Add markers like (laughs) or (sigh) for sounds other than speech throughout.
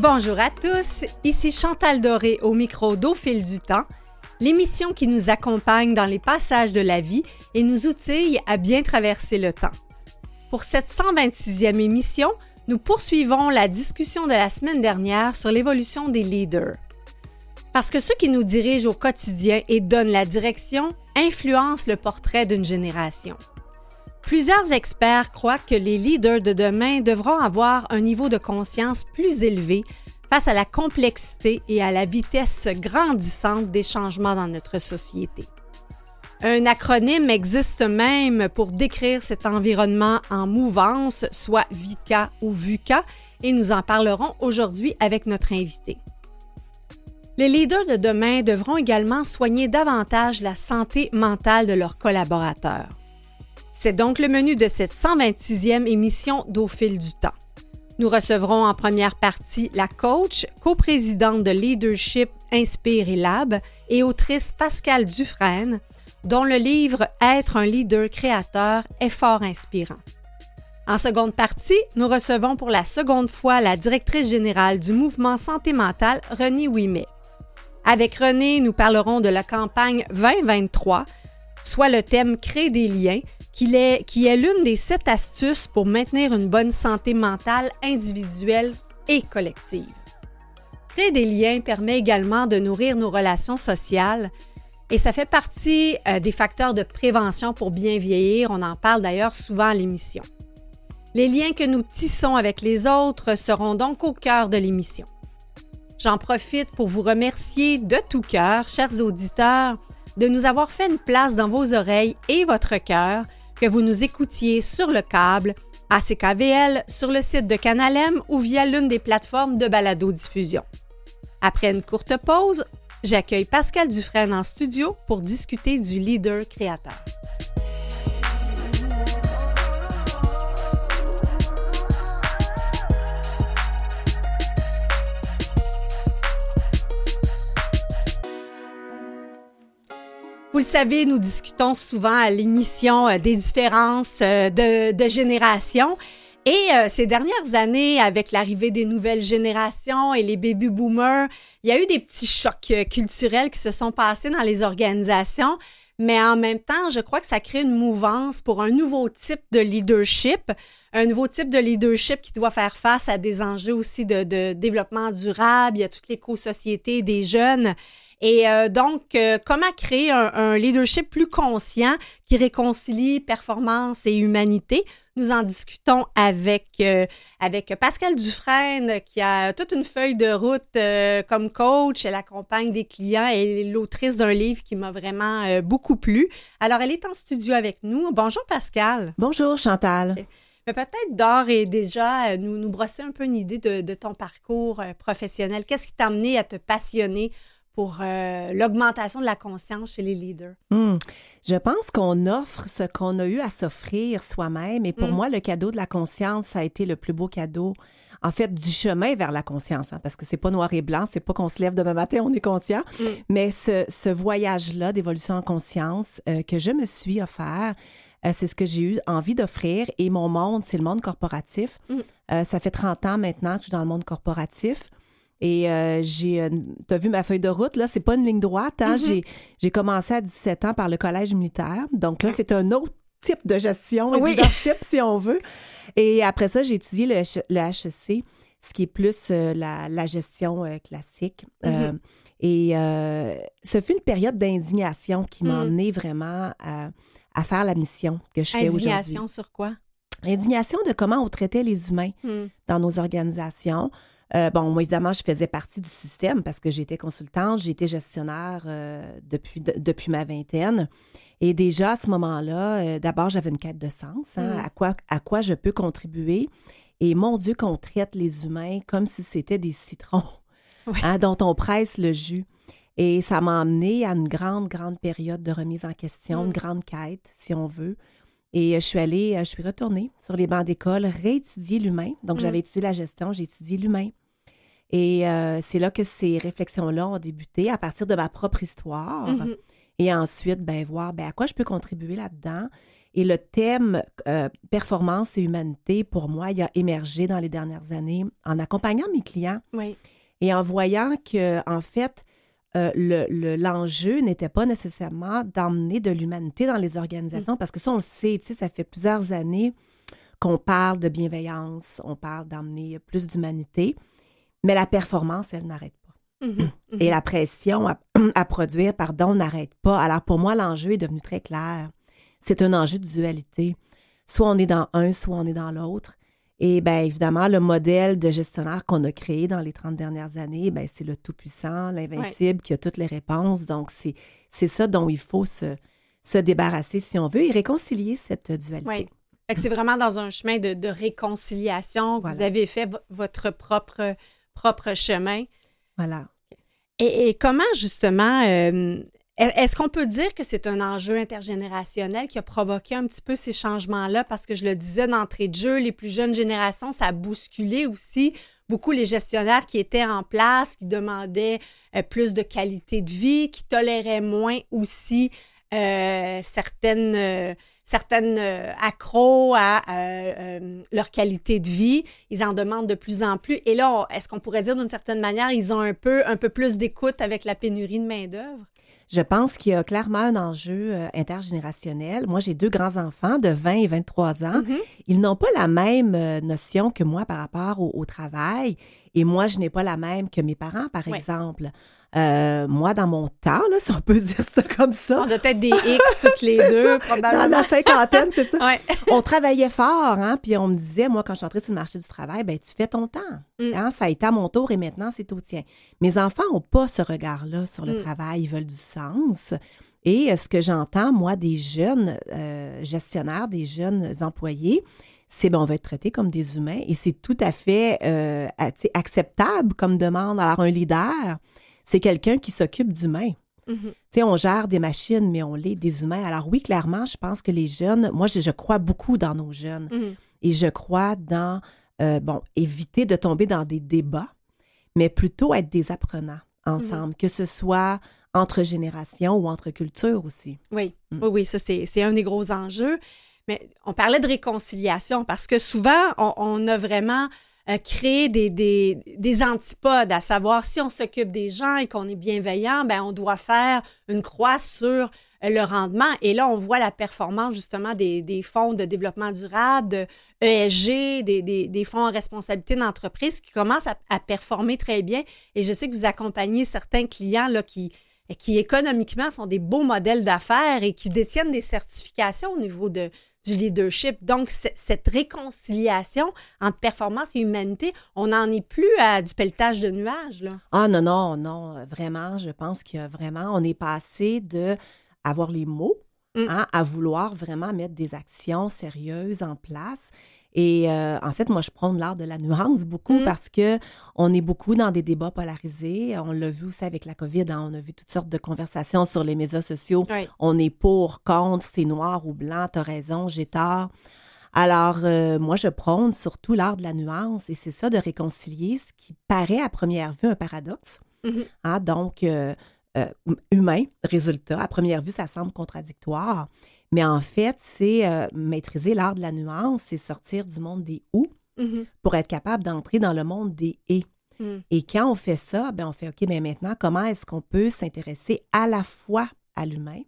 Bonjour à tous, ici Chantal Doré au micro d'Au du temps, l'émission qui nous accompagne dans les passages de la vie et nous outille à bien traverser le temps. Pour cette 126e émission, nous poursuivons la discussion de la semaine dernière sur l'évolution des leaders. Parce que ceux qui nous dirigent au quotidien et donnent la direction influencent le portrait d'une génération. Plusieurs experts croient que les leaders de demain devront avoir un niveau de conscience plus élevé face à la complexité et à la vitesse grandissante des changements dans notre société. Un acronyme existe même pour décrire cet environnement en mouvance, soit VICA ou VUCA, et nous en parlerons aujourd'hui avec notre invité. Les leaders de demain devront également soigner davantage la santé mentale de leurs collaborateurs. C'est donc le menu de cette 126e émission d'Au fil du temps. Nous recevrons en première partie la coach, coprésidente de Leadership Inspire et Lab et autrice Pascale Dufresne, dont le livre Être un leader créateur est fort inspirant. En seconde partie, nous recevons pour la seconde fois la directrice générale du mouvement santé mentale, René Ouimet. Avec René, nous parlerons de la campagne 2023, soit le thème Créer des liens, qui est, l'une des sept astuces pour maintenir une bonne santé mentale individuelle et collective. Créer des liens permet également de nourrir nos relations sociales et ça fait partie euh, des facteurs de prévention pour bien vieillir. On en parle d'ailleurs souvent à l'émission. Les liens que nous tissons avec les autres seront donc au cœur de l'émission. J'en profite pour vous remercier de tout cœur, chers auditeurs, de nous avoir fait une place dans vos oreilles et votre cœur, que vous nous écoutiez sur le câble, à CKVL, sur le site de Canalem ou via l'une des plateformes de balado-diffusion. Après une courte pause, j'accueille Pascal Dufresne en studio pour discuter du leader créateur. Vous le savez, nous discutons souvent à l'émission euh, des différences euh, de, de génération. Et euh, ces dernières années, avec l'arrivée des nouvelles générations et les baby boomers, il y a eu des petits chocs culturels qui se sont passés dans les organisations. Mais en même temps, je crois que ça crée une mouvance pour un nouveau type de leadership, un nouveau type de leadership qui doit faire face à des enjeux aussi de, de développement durable. Il y a toute l'éco-société des jeunes. Et euh, donc, euh, comment créer un, leadership plus conscient qui réconcilie performance et humanité? Nous en discutons avec, euh, avec Pascal Dufresne, qui a toute une feuille de route comme coach. Elle accompagne des clients et est l'autrice d'un livre qui m'a vraiment beaucoup plu. Alors, elle est en studio avec nous. Bonjour, Pascal. Bonjour, Chantal. Mais peut-être d'or et déjà nous, nous brosser un peu une idée de, de ton parcours professionnel. Qu'est-ce qui t'a amené à te passionner pour euh, l'augmentation de la conscience chez les leaders? Hmm. Je pense qu'on offre ce qu'on a eu à s'offrir soi-même. Et pour hmm. moi, le cadeau de la conscience, ça a été le plus beau cadeau. En fait, du chemin vers la conscience, hein, parce que c'est pas noir et blanc, c'est pas qu'on se lève demain matin, on est conscient. Hmm. Mais ce, voyage-là d'évolution en conscience euh, que je me suis offert, euh, c'est ce que j'ai eu envie d'offrir. Et mon monde, c'est le monde corporatif. ça fait 30 ans maintenant que je suis dans le monde corporatif. Et euh, j'ai, euh, tu as vu ma feuille de route, là, c'est pas une ligne droite. Hein? Mm-hmm. j'ai, commencé à 17 ans par le collège militaire. Donc là, c'est un autre type de gestion et de leadership, si on veut. (laughs) Et après ça, j'ai étudié le, HEC, ce qui est plus euh, la, gestion classique. Mm-hmm. et ce fut une période d'indignation qui m'a mm. amené vraiment à, faire la mission que je fais aujourd'hui. Indignation sur quoi? Indignation de comment on traitait les humains mm. dans nos organisations. Euh, bon, moi, évidemment, je faisais partie du système parce que j'étais consultante, j'étais gestionnaire euh, depuis, depuis ma vingtaine. Et déjà, à ce moment-là, euh, d'abord, j'avais une quête de sens. Hein, mm. à, quoi, à quoi je peux contribuer? Et mon Dieu, qu'on traite les humains comme si c'était des citrons (laughs) hein, dont on presse le jus. Et ça m'a amené à une grande, grande période de remise en question, une mm. grande quête, si on veut. Et je suis allée, je suis retournée sur les bancs d'école, réétudier l'humain. Donc, mm. j'avais étudié la gestion, j'ai étudié l'humain. Et euh, c'est là que ces réflexions-là ont débuté à partir de ma propre histoire. Mm-hmm. Et ensuite, ben, voir ben, à quoi je peux contribuer là-dedans. Et le thème euh, performance et humanité, pour moi, il a émergé dans les dernières années en accompagnant mes clients Oui. et en voyant que, en fait, euh, le- l'enjeu n'était pas nécessairement d'emmener de l'humanité dans les organisations, parce que ça, on le sait, ça fait plusieurs années qu'on parle de bienveillance, on parle d'emmener plus d'humanité, mais la performance, elle n'arrête pas. Mhm, (clears throat) mhm. Et la pression à, (clears throat) à produire, pardon, n'arrête pas. Alors pour moi, l'enjeu est devenu très clair. C'est un enjeu de dualité. Soit on est dans un, soit on est dans l'autre. Et bien évidemment, le modèle de gestionnaire qu'on a créé dans les 30 dernières années, ben, c'est le tout-puissant, l'invincible, qui a toutes les réponses. Donc c'est c'est ça dont il faut se, se débarrasser si on veut et réconcilier cette dualité. Fait que c'est vraiment dans un chemin de, de réconciliation que vous avez fait vo- votre propre, propre chemin. Voilà. Et, et comment, justement, euh, est-ce qu'on peut dire que c'est un enjeu intergénérationnel qui a provoqué un petit peu ces changements-là? Parce que je le disais d'entrée de jeu, les plus jeunes générations, ça a bousculé aussi beaucoup les gestionnaires qui étaient en place, qui demandaient euh, plus de qualité de vie, qui toléraient moins aussi euh, certaines, euh, certaines accros à leur qualité de vie. Ils en demandent de plus en plus. Et là, est-ce qu'on pourrait dire d'une certaine manière, ils ont un peu, un peu plus d'écoute avec la pénurie de main-d'œuvre? Je pense qu'il y a clairement un enjeu euh, intergénérationnel. Moi, j'ai deux grands-enfants de 20 et 23 ans. Mhm. Ils n'ont pas la même euh, notion que moi par rapport au, au travail. Et moi, je n'ai pas la même que mes parents, par Ouais. exemple. Euh, moi, dans mon temps, là, (laughs) si on peut dire ça comme ça, On doit être des X (laughs) toutes les deux, dans probablement. la cinquantaine, c'est ça. Ouais. (laughs) on travaillait fort, hein, puis on me disait, moi, quand je suis entrée sur le marché du travail, ben tu fais ton temps. Mm. Hein, ça a été à mon tour et maintenant, c'est au tien. Mes enfants n'ont pas ce regard-là sur le Mm. travail. Ils veulent du sens. Et euh, ce que j'entends, moi, des jeunes euh, gestionnaires, des jeunes employés, c'est ben, on va être traités comme des humains et c'est tout à fait euh, acceptable comme demande. Alors, un leader, c'est quelqu'un qui s'occupe d'humains. Mhm. Tu sais, on gère des machines, mais on l'est des humains. Alors oui, clairement, je pense que les jeunes, moi, je, je crois beaucoup dans nos jeunes Mhm. et je crois dans, euh, bon, éviter de tomber dans des débats, mais plutôt être des apprenants ensemble, que ce soit entre générations ou entre cultures aussi. Oui, Mm. oui, oui, ça, c'est c'est un des gros enjeux. Mais on parlait de réconciliation parce que souvent, on, a vraiment euh, créé des, des, des antipodes, à savoir si on s'occupe des gens et qu'on est bienveillant, ben on doit faire une croix sur euh, le rendement. Et là, on voit la performance justement des, fonds de développement durable, de ESG, des, des, des fonds en responsabilité d'entreprise qui commencent à, à performer très bien. Et je sais que vous accompagnez certains clients là, qui, qui économiquement sont des beaux modèles d'affaires et qui détiennent des certifications au niveau de, du leadership. Donc, cette réconciliation entre performance et humanité, on n'en est plus à du pelletage de nuages. Là. Ah non, non, non, euh, vraiment, je pense que vraiment, on est passé de avoir les mots Mm. hein, à vouloir vraiment mettre des actions sérieuses en place. Et euh, en fait, moi, je prône l'art de la nuance beaucoup Mm. parce que on est beaucoup dans des débats polarisés. On l'a vu aussi avec la COVID. hein, on a vu toutes sortes de conversations sur les médias sociaux. Oui. On est pour, contre, c'est noir ou blanc, t'as raison, j'ai tort. Alors, euh, moi, je prône surtout l'art de la nuance et c'est ça de réconcilier ce qui paraît à première vue un paradoxe. Mhm. Hein, donc, euh, humain, résultat. À première vue, ça semble contradictoire. Mais en fait, c'est euh, maîtriser l'art de la nuance, c'est sortir du monde des ou Mhm. pour être capable d'entrer dans le monde des et. Mm. Et quand on fait ça, ben on fait OK, mais maintenant, comment est-ce qu'on peut s'intéresser à la fois à l'humain,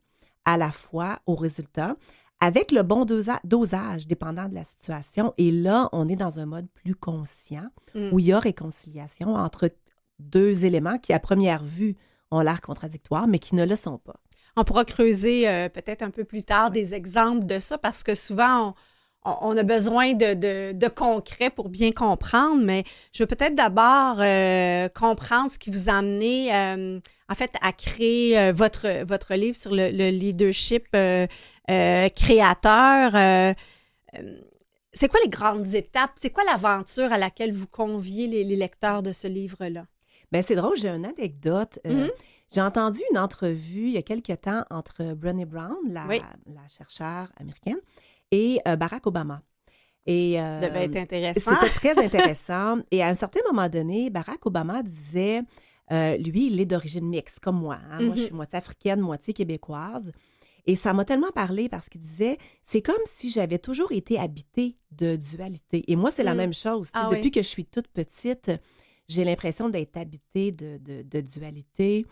à la fois au résultat, avec le bon dosa- dosage, dépendant de la situation? Et là, on est dans un mode plus conscient Mm. où il y a réconciliation entre deux éléments qui, à première vue, ont l'air contradictoires, mais qui ne le sont pas. On pourra creuser euh, peut-être un peu plus tard des exemples de ça parce que souvent, on, a besoin de, de, de concret pour bien comprendre, mais je veux peut-être d'abord euh, comprendre ce qui vous a amené, euh, en fait, à créer votre, votre livre sur le, le leadership créateur. C'est quoi les grandes étapes? C'est quoi l'aventure à laquelle vous conviez les, les lecteurs de ce livre-là? Ben c'est drôle, j'ai une anecdote. Mhm. J'ai entendu une entrevue il y a quelque temps entre Brené Brown, la, Oui. la chercheure américaine, et euh, Barack Obama. Et, euh, Ça devait être intéressant. C'était très (laughs) intéressant. Et à un certain moment donné, Barack Obama disait, euh, lui, il est d'origine mixte, comme moi. hein. Moi, je Mhm. suis moitié africaine, moitié québécoise. Et ça m'a tellement parlé parce qu'il disait, c'est comme si j'avais toujours été habitée de dualité. Et moi, c'est la Mm. même chose. Ah oui. depuis que je suis toute petite, j'ai l'impression d'être habitée de, de- de dualité,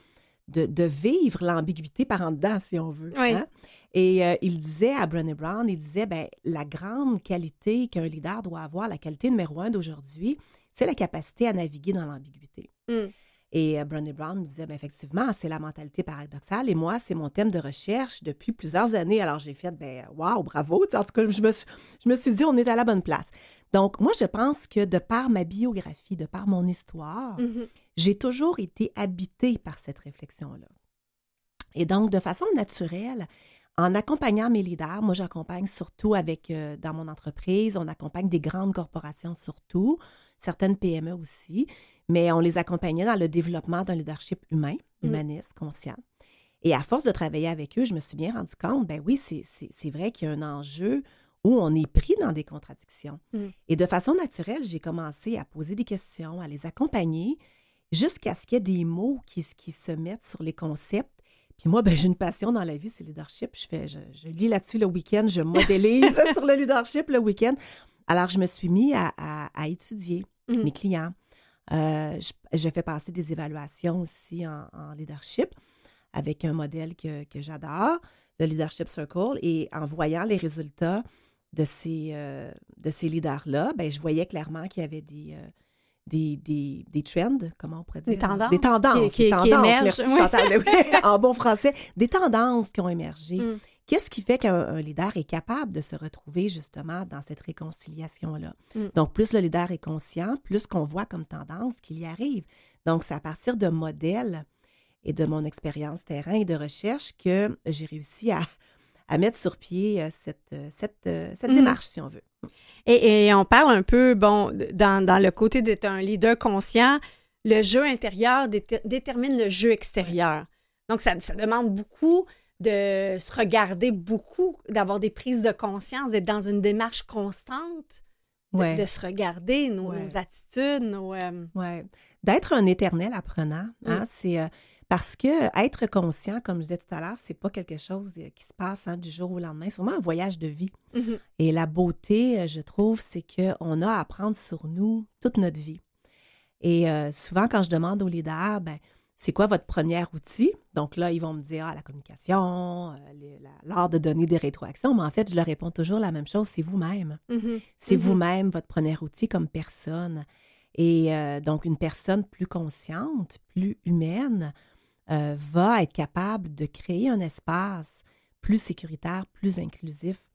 de, de vivre l'ambiguïté par en dedans, si on veut. Oui. hein. Et euh, il disait à Brené Brown, il disait, ben, la grande qualité qu'un leader doit avoir, la qualité numéro un d'aujourd'hui, c'est la capacité à naviguer dans l'ambiguïté. Mm. Et euh, Brené Brown me disait, ben, effectivement, c'est la mentalité paradoxale. Et moi, c'est mon thème de recherche depuis plusieurs années. Alors, j'ai fait, ben, waouh, bravo. En tout cas, je me, suis, je me suis dit, on est à la bonne place. Donc, moi, je pense que de par ma biographie, de par mon histoire, Mhm. J'ai toujours été habitée par cette réflexion-là. Et donc, de façon naturelle, en accompagnant mes leaders, moi, j'accompagne surtout avec, euh, dans mon entreprise, on accompagne des grandes corporations surtout, certaines PME aussi, mais on les accompagnait dans le développement d'un leadership humain, Mm. humaniste, conscient. Et à force de travailler avec eux, je me suis bien rendu compte, ben oui, c'est- vrai qu'il y a un enjeu où on est pris dans des contradictions. Mm. Et de façon naturelle, j'ai commencé à poser des questions, à les accompagner, jusqu'à ce qu'il y ait des mots qui, se mettent sur les concepts. Puis moi, ben, j'ai une passion dans la vie, c'est le leadership. Je, fais, je, je lis là-dessus le week-end, je modélise (laughs) sur le leadership le week-end. Alors, je me suis mis à, à- à étudier Mhm. mes clients. Euh, je, je fais passer des évaluations aussi en, en leadership avec un modèle que, que j'adore, le Leadership Circle. Et en voyant les résultats de ces, euh, de ces leaders-là, ben, je voyais clairement qu'il y avait des, euh, des, des, des trends, comment on pourrait dire? Des tendances Des tendances. qui- des qui- qui tendances. émergent, Merci oui. Chantal. Oui, (laughs) en bon français. Des tendances qui ont émergé. Mm. Qu'est-ce qui fait qu'un un leader est capable de se retrouver justement dans cette réconciliation-là? Mm. Donc, plus le leader est conscient, plus qu'on voit comme tendance qu'il y arrive. Donc, c'est à partir de modèles et de mon expérience terrain et de recherche que j'ai réussi à, à mettre sur pied euh, cette, euh, cette, euh, cette Mhm. démarche, si on veut. Et, et on parle un peu, bon, dans, dans le côté d'être un leader conscient, le jeu intérieur déter- détermine le jeu extérieur. Donc, ça, ça demande beaucoup de se regarder beaucoup, d'avoir des prises de conscience, d'être dans une démarche constante, de, Ouais. de se regarder, nos, Ouais. nos attitudes, nos... euh, Ouais. D'être un éternel apprenant, hein, Mm. c'est euh, parce que être conscient, comme je disais tout à l'heure, c'est pas quelque chose euh, qui se passe hein, du jour au lendemain. C'est vraiment un voyage de vie. mhm. Et la beauté, euh, je trouve, c'est qu'on a à apprendre sur nous toute notre vie. Et euh, souvent, quand je demande aux leaders, ben, c'est quoi votre premier outil? Donc là, ils vont me dire, ah, la communication, euh, l'art de donner des rétroactions. Mais en fait, je leur réponds toujours la même chose, c'est vous-même. Mhm. C'est Mhm. vous-même votre premier outil comme personne. Et euh, donc, une personne plus consciente, plus humaine, euh, va être capable de créer un espace plus sécuritaire, plus inclusif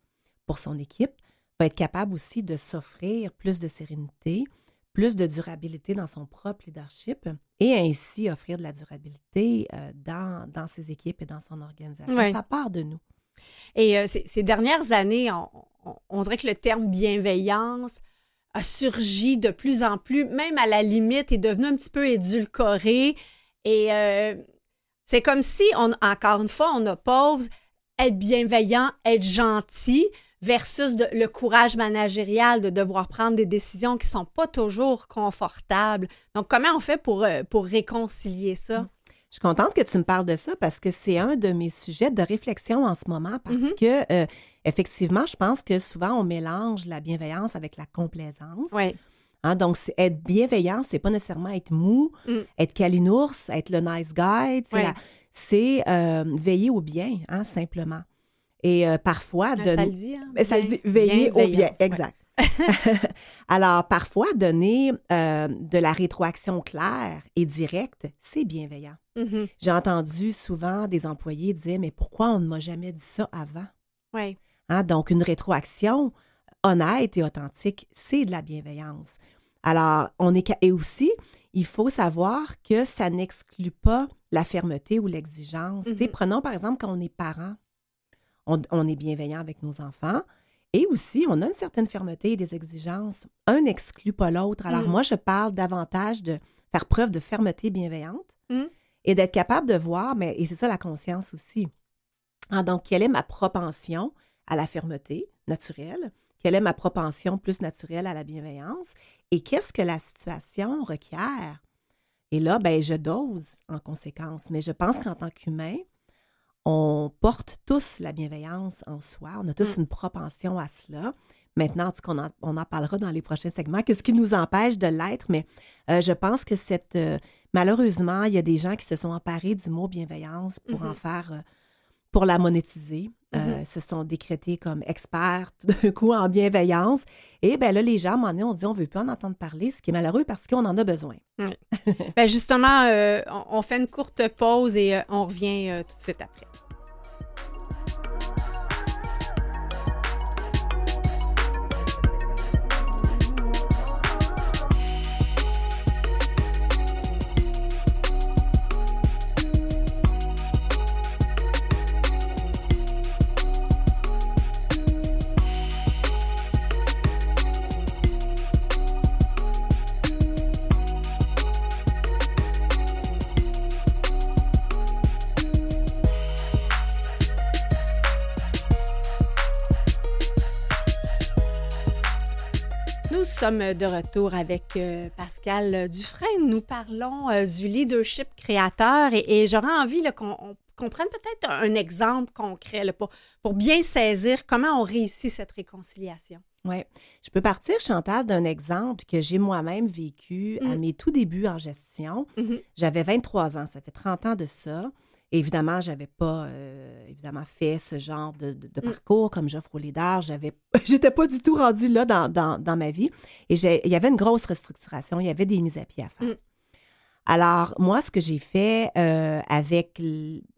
pour son équipe, va être capable aussi de s'offrir plus de sérénité, plus de durabilité dans son propre leadership et ainsi offrir de la durabilité euh, dans, dans ses équipes et dans son organisation. Ouais. Ça part de nous. Et euh, ces, ces dernières années, on, on- on dirait que le terme bienveillance a surgi de plus en plus, même à la limite, est devenu un petit peu édulcoré. Et euh, c'est comme si, on, encore une fois, on oppose être bienveillant, être gentil versus de- le courage managérial de devoir prendre des décisions qui sont pas toujours confortables. Donc, comment on fait pour, euh, pour réconcilier ça? Je suis contente que tu me parles de ça parce que c'est un de mes sujets de réflexion en ce moment parce Mhm. que, euh, effectivement, je pense que souvent on mélange la bienveillance avec la complaisance. Oui. Hein, donc, être bienveillant, c'est pas nécessairement être mou, Mm. être calinours, être le nice guy. Ouais. C'est euh, veiller au bien, hein, simplement. Et euh, parfois, Ben, de- ça le dit. hein? ben, ça le dit, veiller au bien, ouais. exact. (laughs) Alors, parfois, donner euh, de la rétroaction claire et directe, c'est bienveillant. Mhm. J'ai entendu souvent des employés dire Mais pourquoi on ne m'a jamais dit ça avant? Ouais. Hein, Donc, une rétroaction honnête et authentique, c'est de la bienveillance. Alors, on est. Et aussi, il faut savoir que ça n'exclut pas la fermeté ou l'exigence. Tu sais, Mhm. Prenons par exemple quand on est parent, on, on est bienveillant avec nos enfants. Et aussi, on a une certaine fermeté et des exigences. Un n'exclut pas l'autre. Alors, Mhm. moi, je parle davantage de faire preuve de fermeté bienveillante Mhm. et d'être capable de voir, mais, et c'est ça la conscience aussi. Ah, donc, quelle est ma propension à la fermeté naturelle? Quelle est ma propension plus naturelle à la bienveillance? Et qu'est-ce que la situation requiert? Et là, ben, je dose en conséquence. Mais je pense qu'en tant qu'humain, on porte tous la bienveillance en soi. On a tous une propension à cela. Maintenant, en on, on en, parlera dans les prochains segments. Qu'est-ce qui nous empêche de l'être? Mais euh, je pense que cette. Euh, malheureusement, il y a des gens qui se sont emparés du mot bienveillance pour en mm-hmm. faire. Euh, pour la monétiser. Mm-hmm. se sont décrétés comme experts tout (laughs) d'un coup en bienveillance. Et bien là, les gens, à un on dit on ne veut plus en entendre parler, ce qui est malheureux parce qu'on en a besoin. ben justement, on, fait une courte pause et on revient tout de suite après. Sommes de retour avec euh, Pascal Dufresne. Nous parlons euh, du leadership créateur et, j'aurais envie qu'on prenne peut-être un exemple concret pour, pour bien saisir comment on réussit cette réconciliation. Oui. Je peux partir, Chantal, d'un exemple que j'ai moi-même vécu à mm. mes tout débuts en gestion. Mm-hmm. J'avais 23 ans, ça fait 30 ans de ça. Évidemment, je n'avais pas euh, évidemment fait ce genre de, mm. parcours comme aux leaders. J'avais, (laughs) j'étais pas du tout rendue là dans, ma vie. Et il y avait une grosse restructuration. Il y avait des mises à pied à faire. Mm. Alors, moi, ce que j'ai fait euh, avec,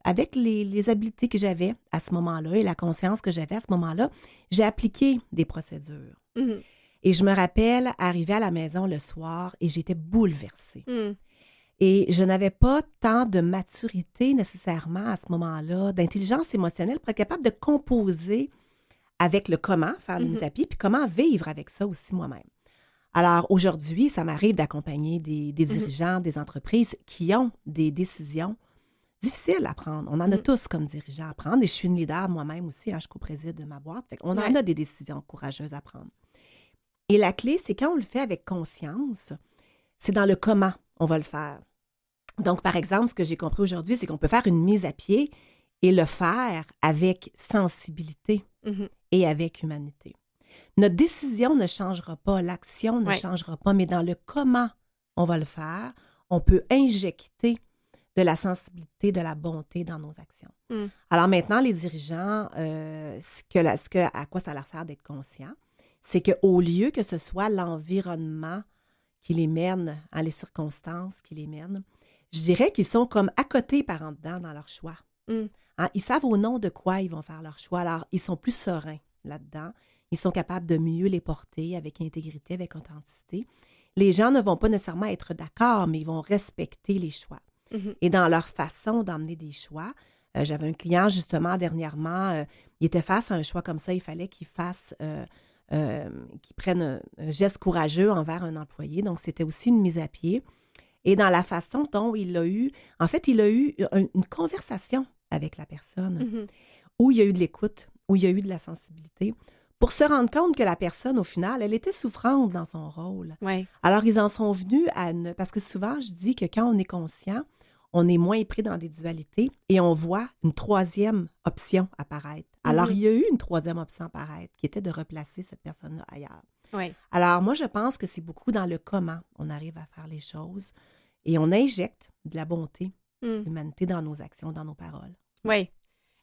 avec les, habiletés que j'avais à ce moment-là et la conscience que j'avais à ce moment-là, j'ai appliqué des procédures. Mm-hmm. Et je me rappelle arriver à la maison le soir et j'étais bouleversée. Mm. Et je n'avais pas tant de maturité nécessairement à ce moment-là, d'intelligence émotionnelle pour être capable de composer avec le comment faire les mises à pied, puis comment vivre avec ça aussi moi-même. Alors aujourd'hui, ça m'arrive d'accompagner des, mm-hmm. dirigeants, des entreprises qui ont des décisions difficiles à prendre. On en a mm. tous comme dirigeants à prendre et je suis une leader moi-même aussi, hein, je co-préside de ma boîte. on en a des décisions courageuses à prendre. Et la clé, c'est quand on le fait avec conscience, c'est dans le comment on va le faire. Donc, par exemple, ce que j'ai compris aujourd'hui, c'est qu'on peut faire une mise à pied et le faire avec sensibilité mm-hmm. et avec humanité. Notre décision ne changera pas, l'action ne changera pas, mais dans le comment on va le faire, on peut injecter de la sensibilité, de la bonté dans nos actions. Mm. Alors maintenant, les dirigeants, euh, ce que, ce que, à quoi ça leur sert d'être conscient, c'est qu'au lieu que ce soit l'environnement qui les mène, à les circonstances qui les mènent, je dirais qu'ils sont comme à côté par en dedans dans leur choix. Mm. Hein, ils savent au nom de quoi ils vont faire leur choix. Alors, ils sont plus sereins là-dedans. Ils sont capables de mieux les porter avec intégrité, avec authenticité. Les gens ne vont pas nécessairement être d'accord, mais ils vont respecter les choix. Mm-hmm. Et dans leur façon d'emmener des choix, euh, j'avais un client justement dernièrement, euh, il était face à un choix comme ça, il fallait qu'il fasse, euh, qu'il prenne un, geste courageux envers un employé. Donc, c'était aussi une mise à pied et dans la façon dont il a eu, en fait, il a eu une, conversation avec la personne mm-hmm. où il y a eu de l'écoute, où il y a eu de la sensibilité pour se rendre compte que la personne, au final, elle était souffrante dans son rôle. Alors, ils en sont venus à ne... Parce que souvent, je dis que quand on est conscient, on est moins pris dans des dualités et on voit une troisième option apparaître. Alors, mm-hmm. il y a eu une troisième option apparaître qui était de replacer cette personne-là ailleurs. Alors, moi, je pense que c'est beaucoup dans le comment on arrive à faire les choses et on injecte de la bonté, de hmm. l'humanité dans nos actions, dans nos paroles. Oui.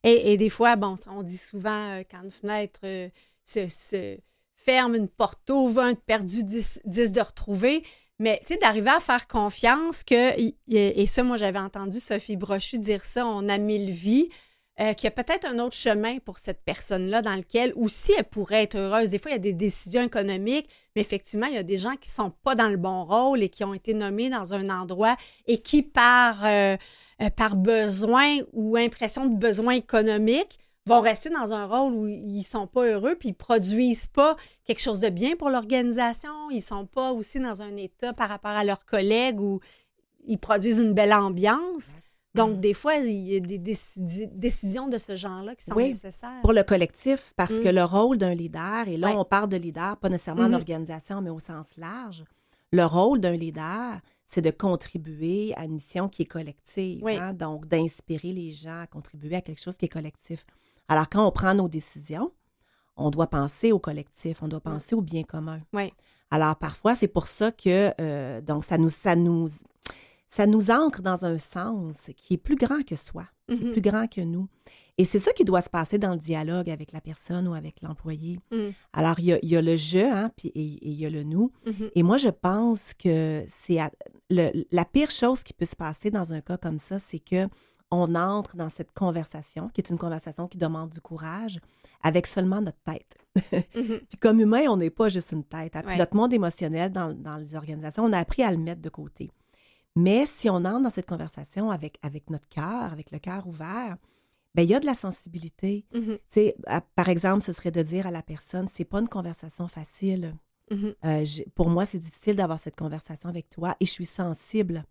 Et, des fois, bon, on dit souvent euh, quand une fenêtre euh, se, ferme, une porte ouvre, un perdu, 10, de retrouver. Mais tu sais, d'arriver à faire confiance que, et ça, moi, j'avais entendu Sophie Brochu dire ça, on a mille vies. Euh, qu'il y a peut-être un autre chemin pour cette personne-là dans lequel aussi elle pourrait être heureuse. Des fois, il y a des décisions économiques, mais effectivement, il y a des gens qui ne sont pas dans le bon rôle et qui ont été nommés dans un endroit et qui, par, euh, euh, par besoin ou impression de besoin économique, vont rester dans un rôle où ils ne sont pas heureux, puis ils ne produisent pas quelque chose de bien pour l'organisation, ils ne sont pas aussi dans un état par rapport à leurs collègues où ils produisent une belle ambiance. Donc, des fois, il y a des décisions de ce genre-là qui sont oui, nécessaires. Pour le collectif, parce que mm. le rôle d'un leader, et là, on parle de leader, pas nécessairement en mm-hmm. organisation, mais au sens large, le rôle d'un leader, c'est de contribuer à une mission qui est collective. Oui. hein, donc, d'inspirer les gens à contribuer à quelque chose qui est collectif. Alors, quand on prend nos décisions, on doit penser au collectif, on doit penser au bien commun. Oui. Alors, parfois, c'est pour ça que, euh, donc, ça nous, ça, nous, ça nous ancre dans un sens qui est plus grand que soi, qui est Mhm. plus grand que nous. Et c'est ça qui doit se passer dans le dialogue avec la personne ou avec l'employé. Mm. Alors, il y a, il y a le je, hein, puis et, il y a le nous. Mhm. Et moi, je pense que c'est la pire chose qui peut se passer dans un cas comme ça, c'est que on entre dans cette conversation, qui est une conversation qui demande du courage, avec seulement notre tête. (laughs) Mhm. Puis comme humain, on n'est pas juste une tête. hein. Puis Ouais. Notre monde émotionnel dans, dans les organisations, on a appris à le mettre de côté. Mais si on entre dans cette conversation avec, avec notre cœur, avec le cœur ouvert, ben il y a de la sensibilité. Mhm. À- par exemple, ce serait de dire à la personne, c'est pas une conversation facile. Mhm. Euh, pour moi, c'est difficile d'avoir cette conversation avec toi et je suis sensible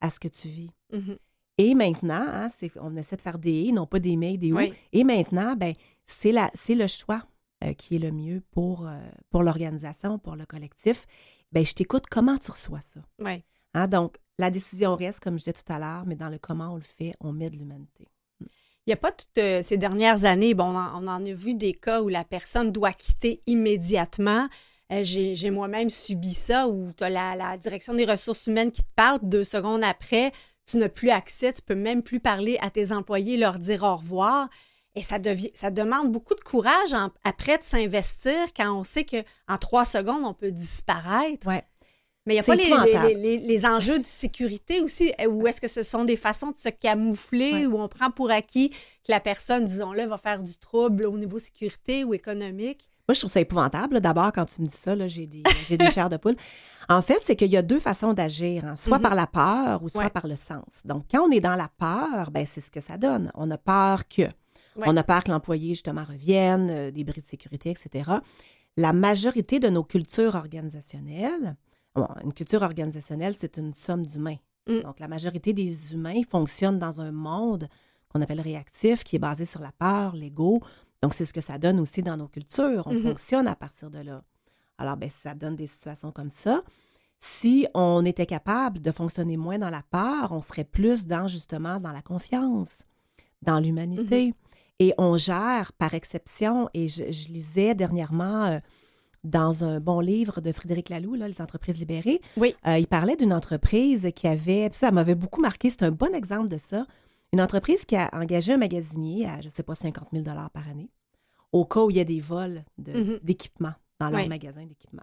à ce que tu vis. Mhm. Et maintenant, hein, on essaie de faire des et, non pas des mais, des ou. Oui. Et maintenant, ben, c'est la- c'est le choix euh, qui est le mieux pour, euh, pour l'organisation, pour le collectif. Ben, je t'écoute, comment tu reçois ça? Oui. Hein, donc, la décision reste, comme je disais tout à l'heure, mais dans le comment on le fait, on met de l'humanité. Il n'y a pas toutes euh, ces dernières années, bon, on en, on en a vu des cas où la personne doit quitter immédiatement. Euh, J'ai moi-même subi ça où tu as la, la direction des ressources humaines qui te parle, deux secondes après, tu n'as plus accès, tu peux même plus parler à tes employés, leur dire au revoir. Et ça, devient, ça demande beaucoup de courage en- après de s'investir quand on sait qu'en trois secondes, on peut disparaître. Ouais. Mais il n'y a pas les, les- les- les enjeux de sécurité aussi, euh, ou est-ce que ce sont des façons de se camoufler, Ouais. où on prend pour acquis que la personne, disons-le, va faire du trouble au niveau sécurité ou économique? Moi, je trouve ça épouvantable. D'abord, quand tu me dis ça, j'ai des, (laughs) des chairs de poule. En fait, c'est qu'il y a deux façons d'agir, hein, soit Mhm. par la peur ou soit Ouais. par le sens. Donc, quand on est dans la peur, ben, c'est ce que ça donne. On a peur que. Ouais. On a peur que l'employé, justement, revienne, euh, des bris de sécurité, etc. La majorité de nos cultures organisationnelles, bon, une culture organisationnelle, c'est une somme d'humains. Mm. Donc, la majorité des humains fonctionnent dans un monde qu'on appelle réactif, qui est basé sur la peur, l'ego. Donc, c'est ce que ça donne aussi dans nos cultures. On Mhm. fonctionne à partir de là. Alors, ben, ça donne des situations comme ça. Si on était capable de fonctionner moins dans la peur, on serait plus dans, justement, dans la confiance, dans l'humanité. Et on gère par exception. Et je, je lisais dernièrement euh, dans un bon livre de Frédéric Laloux, là, Les entreprises libérées, Oui. euh, il parlait d'une entreprise qui avait, ça m'avait beaucoup marqué, c'est un bon exemple de ça, une entreprise qui a engagé un magasinier à, je ne sais pas, 50 000 par année, au cas où il y a des vols de- Mhm. d'équipement dans leur Oui. magasin d'équipement.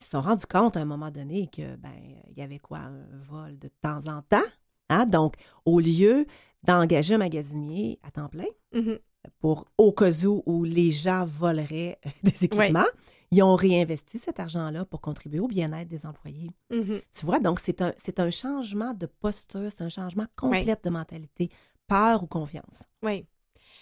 Ils se sont rendus compte à un moment donné que ben il y avait quoi un vol de temps en temps, hein? Donc au lieu d'engager un magasinier à temps plein Mhm. Pour au cas où, où les gens voleraient (laughs) des équipements, ils ont réinvesti cet argent-là pour contribuer au bien-être des employés. Mhm. Tu vois, donc c'est un, c'est un changement de posture, c'est un changement complet de mentalité, peur ou confiance. Oui.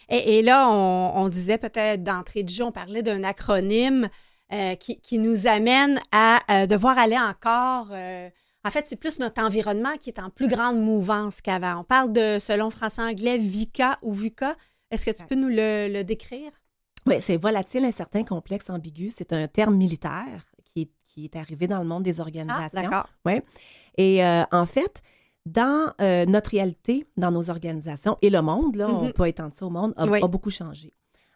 Et, et là, on, on disait peut-être d'entrée de jeu, on parlait d'un acronyme euh, qui, qui nous amène à euh, devoir aller encore. euh, en fait, c'est plus notre environnement qui est en plus grande mouvance qu'avant. On parle de, selon français-anglais, VICA ou VUCA. Est-ce que tu peux nous le, le décrire? Oui, c'est volatile, incertain, complexe, ambigu. C'est un terme militaire qui est, qui est arrivé dans le monde des Ah, organisations. d'accord. Et euh, en fait, dans euh, notre réalité, dans nos organisations et le monde, là, on Mhm. peut étendre ça au monde, a, Oui. a beaucoup changé.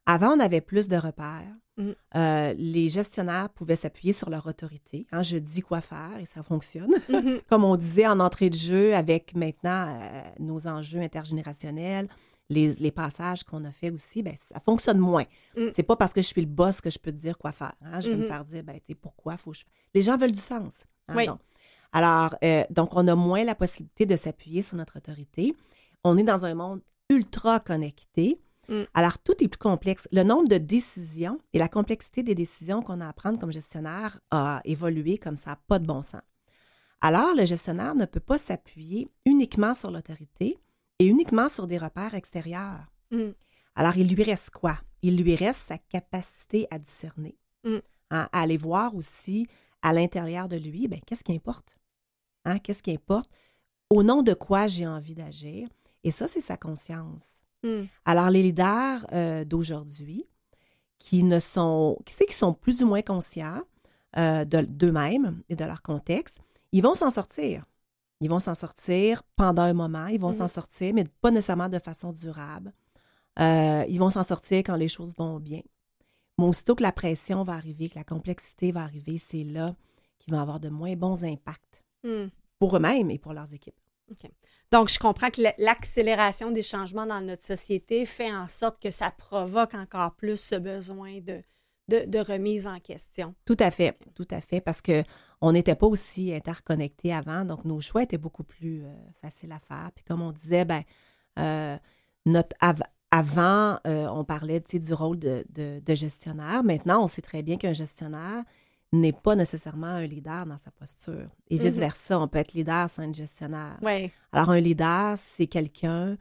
Avant, on avait plus de repères. Mhm. Euh, les gestionnaires pouvaient s'appuyer sur leur autorité. Hein, je dis quoi faire et ça fonctionne. (laughs) Mhm. Comme on disait en entrée de jeu avec maintenant euh, nos enjeux intergénérationnels, les, les passages qu'on a fait aussi, ben, ça fonctionne moins. Mm. C'est pas parce que je suis le boss que je peux te dire quoi faire. hein. Je vais me Mhm. faire dire, ben, pourquoi faut que je... Les gens veulent du sens. hein, Oui. donc. Alors, euh, donc, on a moins la possibilité de s'appuyer sur notre autorité. On est dans un monde ultra connecté. Mm. Alors, tout est plus complexe. Le nombre de décisions et la complexité des décisions qu'on a à prendre comme gestionnaire a évolué comme ça, pas de bon sens. Alors, le gestionnaire ne peut pas s'appuyer uniquement sur l'autorité et uniquement sur des repères extérieurs. Mm. Alors, il lui reste quoi? Il lui reste sa capacité à discerner, Mm. hein, à aller voir aussi à l'intérieur de lui, ben, qu'est-ce qui importe? Hein, Qu'est-ce qui importe? Au nom de quoi j'ai envie d'agir? Et ça, c'est sa conscience. Mm. Alors, les leaders euh, d'aujourd'hui, qui ne sont, qui, qui sont plus ou moins conscients euh, de, d'eux-mêmes et de leur contexte, ils vont s'en sortir. Ils vont s'en sortir pendant un moment, ils vont Mhm. s'en sortir, mais pas nécessairement de façon durable. Euh, ils vont s'en sortir quand les choses vont bien. Mais aussitôt que la pression va arriver, que la complexité va arriver, c'est là qu'ils vont avoir de moins bons impacts Hmm. pour eux-mêmes et pour leurs équipes. Donc, je comprends que l'accélération des changements dans notre société fait en sorte que ça provoque encore plus ce besoin de, de, de remise en question. Tout à fait, tout à fait, parce que on n'était pas aussi interconnectés avant, donc nos choix étaient beaucoup plus euh, faciles à faire. Puis comme on disait, ben euh, notre av- avant, euh, on parlait du rôle de, de- de gestionnaire. Maintenant, on sait très bien qu'un gestionnaire n'est pas nécessairement un leader dans sa posture. Et Mhm. vice-versa, on peut être leader sans être gestionnaire. Oui. Alors, un leader, c'est quelqu'un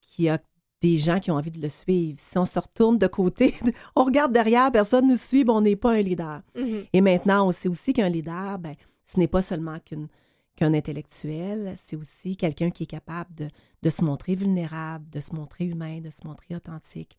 qui a des gens qui ont envie de le suivre. Si on se retourne de côté, (laughs) on regarde derrière, personne nous suit, ben, on n'est pas un leader. Et maintenant, on sait aussi qu'un leader, ben, ce n'est pas seulement qu'un intellectuel, c'est aussi quelqu'un qui est capable de, de se montrer vulnérable, de se montrer humain, de se montrer authentique.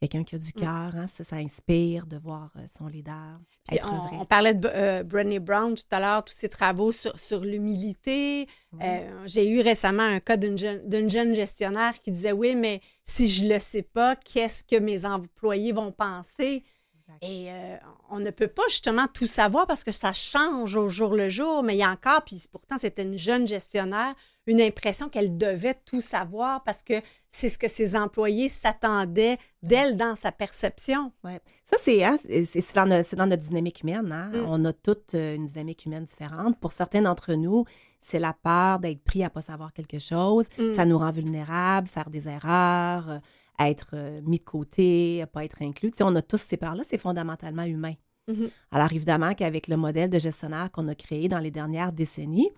Quelqu'un qui a du cœur, hein, ça, ça inspire de voir euh, son leader Puis être on, vrai. on parlait de euh, Brené Brown tout à l'heure, tous ses travaux sur, sur l'humilité. Euh, J'ai eu récemment un cas d'une jeune, gestionnaire qui disait Oui, mais si je le sais pas, qu'est-ce que mes employés vont penser? Exact. Et euh, on ne peut pas justement tout savoir parce que ça change au jour le jour, mais il y a encore, puis pourtant c'était une jeune gestionnaire, une impression qu'elle devait tout savoir parce que c'est ce que ses employés s'attendaient d'elle dans sa perception. Ouais. Ça, c'est hein, c'est- dans, notre- c'est dans notre dynamique humaine. hein. Mm. On a toute euh, une dynamique humaine différente. Pour certains d'entre nous, c'est la peur d'être pris à ne pas savoir quelque chose. Mm. Ça nous rend vulnérables, faire des erreurs, euh, être euh, mis de côté, pas être inclus. On a tous ces peurs-là. C'est fondamentalement humain. Mhm. Alors, évidemment qu'avec le modèle de gestionnaire qu'on a créé dans les dernières décennies,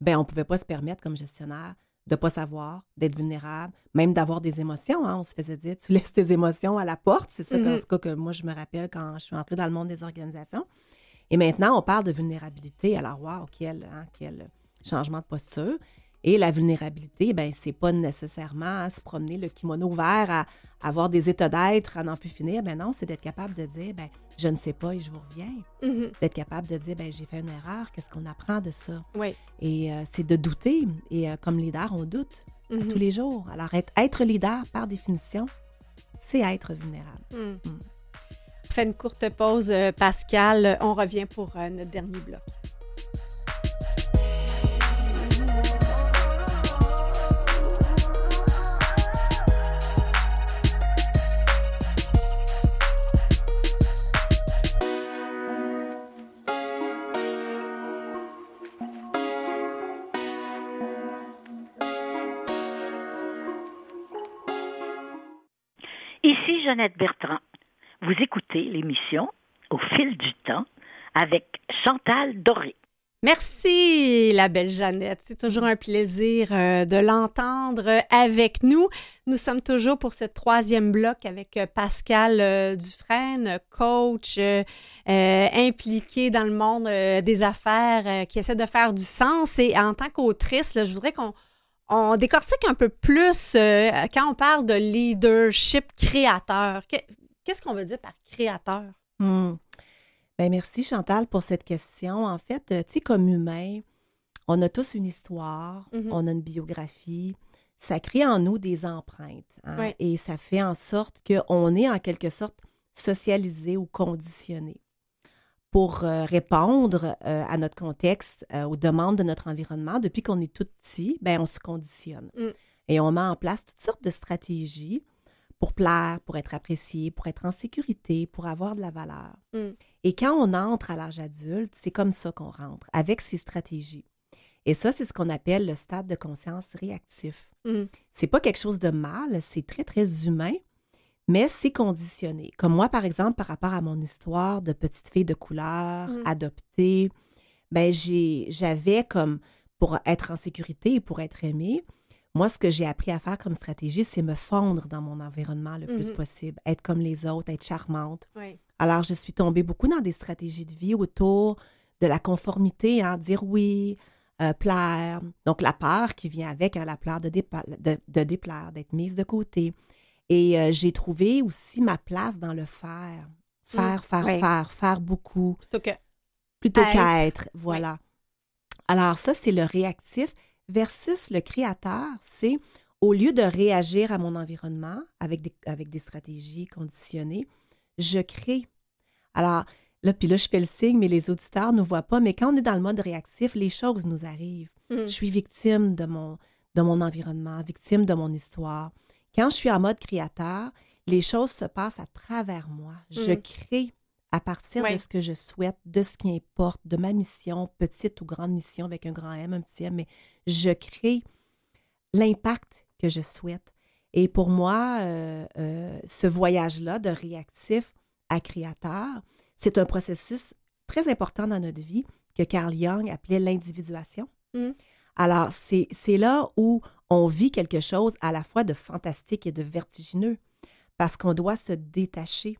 ben on ne pouvait pas se permettre comme gestionnaire de ne pas savoir, d'être vulnérable, même d'avoir des émotions. hein. On se faisait dire, tu laisses tes émotions à la porte. C'est ça, Mhm. tout cas, que moi, je me rappelle quand je suis entrée dans le monde des organisations. Et maintenant, on parle de vulnérabilité. Alors, wow, quel, hein, quel changement de posture. Et la vulnérabilité, ben c'est pas nécessairement hein, se promener le kimono vert à, avoir des états d'être à n'en plus finir. Ben non, c'est d'être capable de dire, ben je ne sais pas et je vous reviens. Mhm. D'être capable de dire, ben j'ai fait une erreur, qu'est-ce qu'on apprend de ça? Oui. Et euh, c'est de douter. Et euh, comme leader, on doute à Mhm. tous les jours. Alors, être, être leader, par définition, c'est être vulnérable. Mm. Mm. Fait une courte pause, euh, Pascal. On revient pour euh, notre dernier bloc. Ici Jeannette Bertrand. Vous écoutez l'émission Au fil du temps avec Chantal Doré. Merci, la belle Jeannette. C'est toujours un plaisir euh, de l'entendre avec nous. Nous sommes toujours pour ce troisième bloc avec euh, Pascal euh, Dufresne, coach impliqué dans le monde des affaires, qui essaie de faire du sens. Et en tant qu'autrice, je voudrais qu'on on décortique un peu plus euh, quand on parle de leadership créateur. Que- Qu'est-ce qu'on veut dire par créateur? Hmm. Ben, merci Chantal pour cette question. En fait, euh, tu sais, comme humain, on a tous une histoire, Mhm. on a une biographie. Ça crée en nous des empreintes. hein. Et ça fait en sorte qu'on est en quelque sorte socialisé ou conditionné pour euh, répondre euh, à notre contexte, euh, aux demandes de notre environnement. Depuis qu'on est tout petit, ben, on se conditionne. Mm. Et on met en place toutes sortes de stratégies pour plaire, pour être apprécié, pour être en sécurité, pour avoir de la valeur. Mm. Et quand on entre à l'âge adulte, c'est comme ça qu'on rentre, avec ces stratégies. Et ça, c'est ce qu'on appelle le stade de conscience réactif. Mm. C'est pas quelque chose de mal, c'est très, très humain, mais c'est conditionné. Comme moi, par exemple, par rapport à mon histoire de petite fille de couleur, Mm. adoptée, ben j'ai, j'avais comme, pour être en sécurité et pour être aimée, moi, ce que j'ai appris à faire comme stratégie, c'est me fondre dans mon environnement le plus Mhm. possible, être comme les autres, être charmante. Oui. Alors, je suis tombée beaucoup dans des stratégies de vie autour de la conformité, hein, dire oui, euh, plaire. Donc, la peur qui vient avec hein, la peur de, dépa- de, de déplaire, d'être mise de côté. Et euh, j'ai trouvé aussi ma place dans le faire. Faire, faire, ouais. faire, faire beaucoup, Plutôt que plutôt qu'à être. Voilà. Alors, ça, c'est le réactif versus le créateur, c'est au lieu de réagir à mon environnement avec des, avec des stratégies conditionnées, je crée. Alors, là, puis là, je fais le signe, mais les auditeurs ne voient pas. Mais quand on est dans le mode réactif, les choses nous arrivent. Mm. Je suis victime de mon, de mon environnement, victime de mon histoire. Quand je suis en mode créateur, les choses se passent à travers moi. Je Mm. crée à partir Ouais. de ce que je souhaite, de ce qui importe, de ma mission, petite ou grande mission avec un grand M, un petit M, mais je crée l'impact que je souhaite. Et pour moi, euh, euh, ce voyage-là de réactif à créateur, c'est un processus très important dans notre vie que Carl Jung appelait l'individuation. Mm. Alors, c'est là où on vit quelque chose à la fois de fantastique et de vertigineux, parce qu'on doit se détacher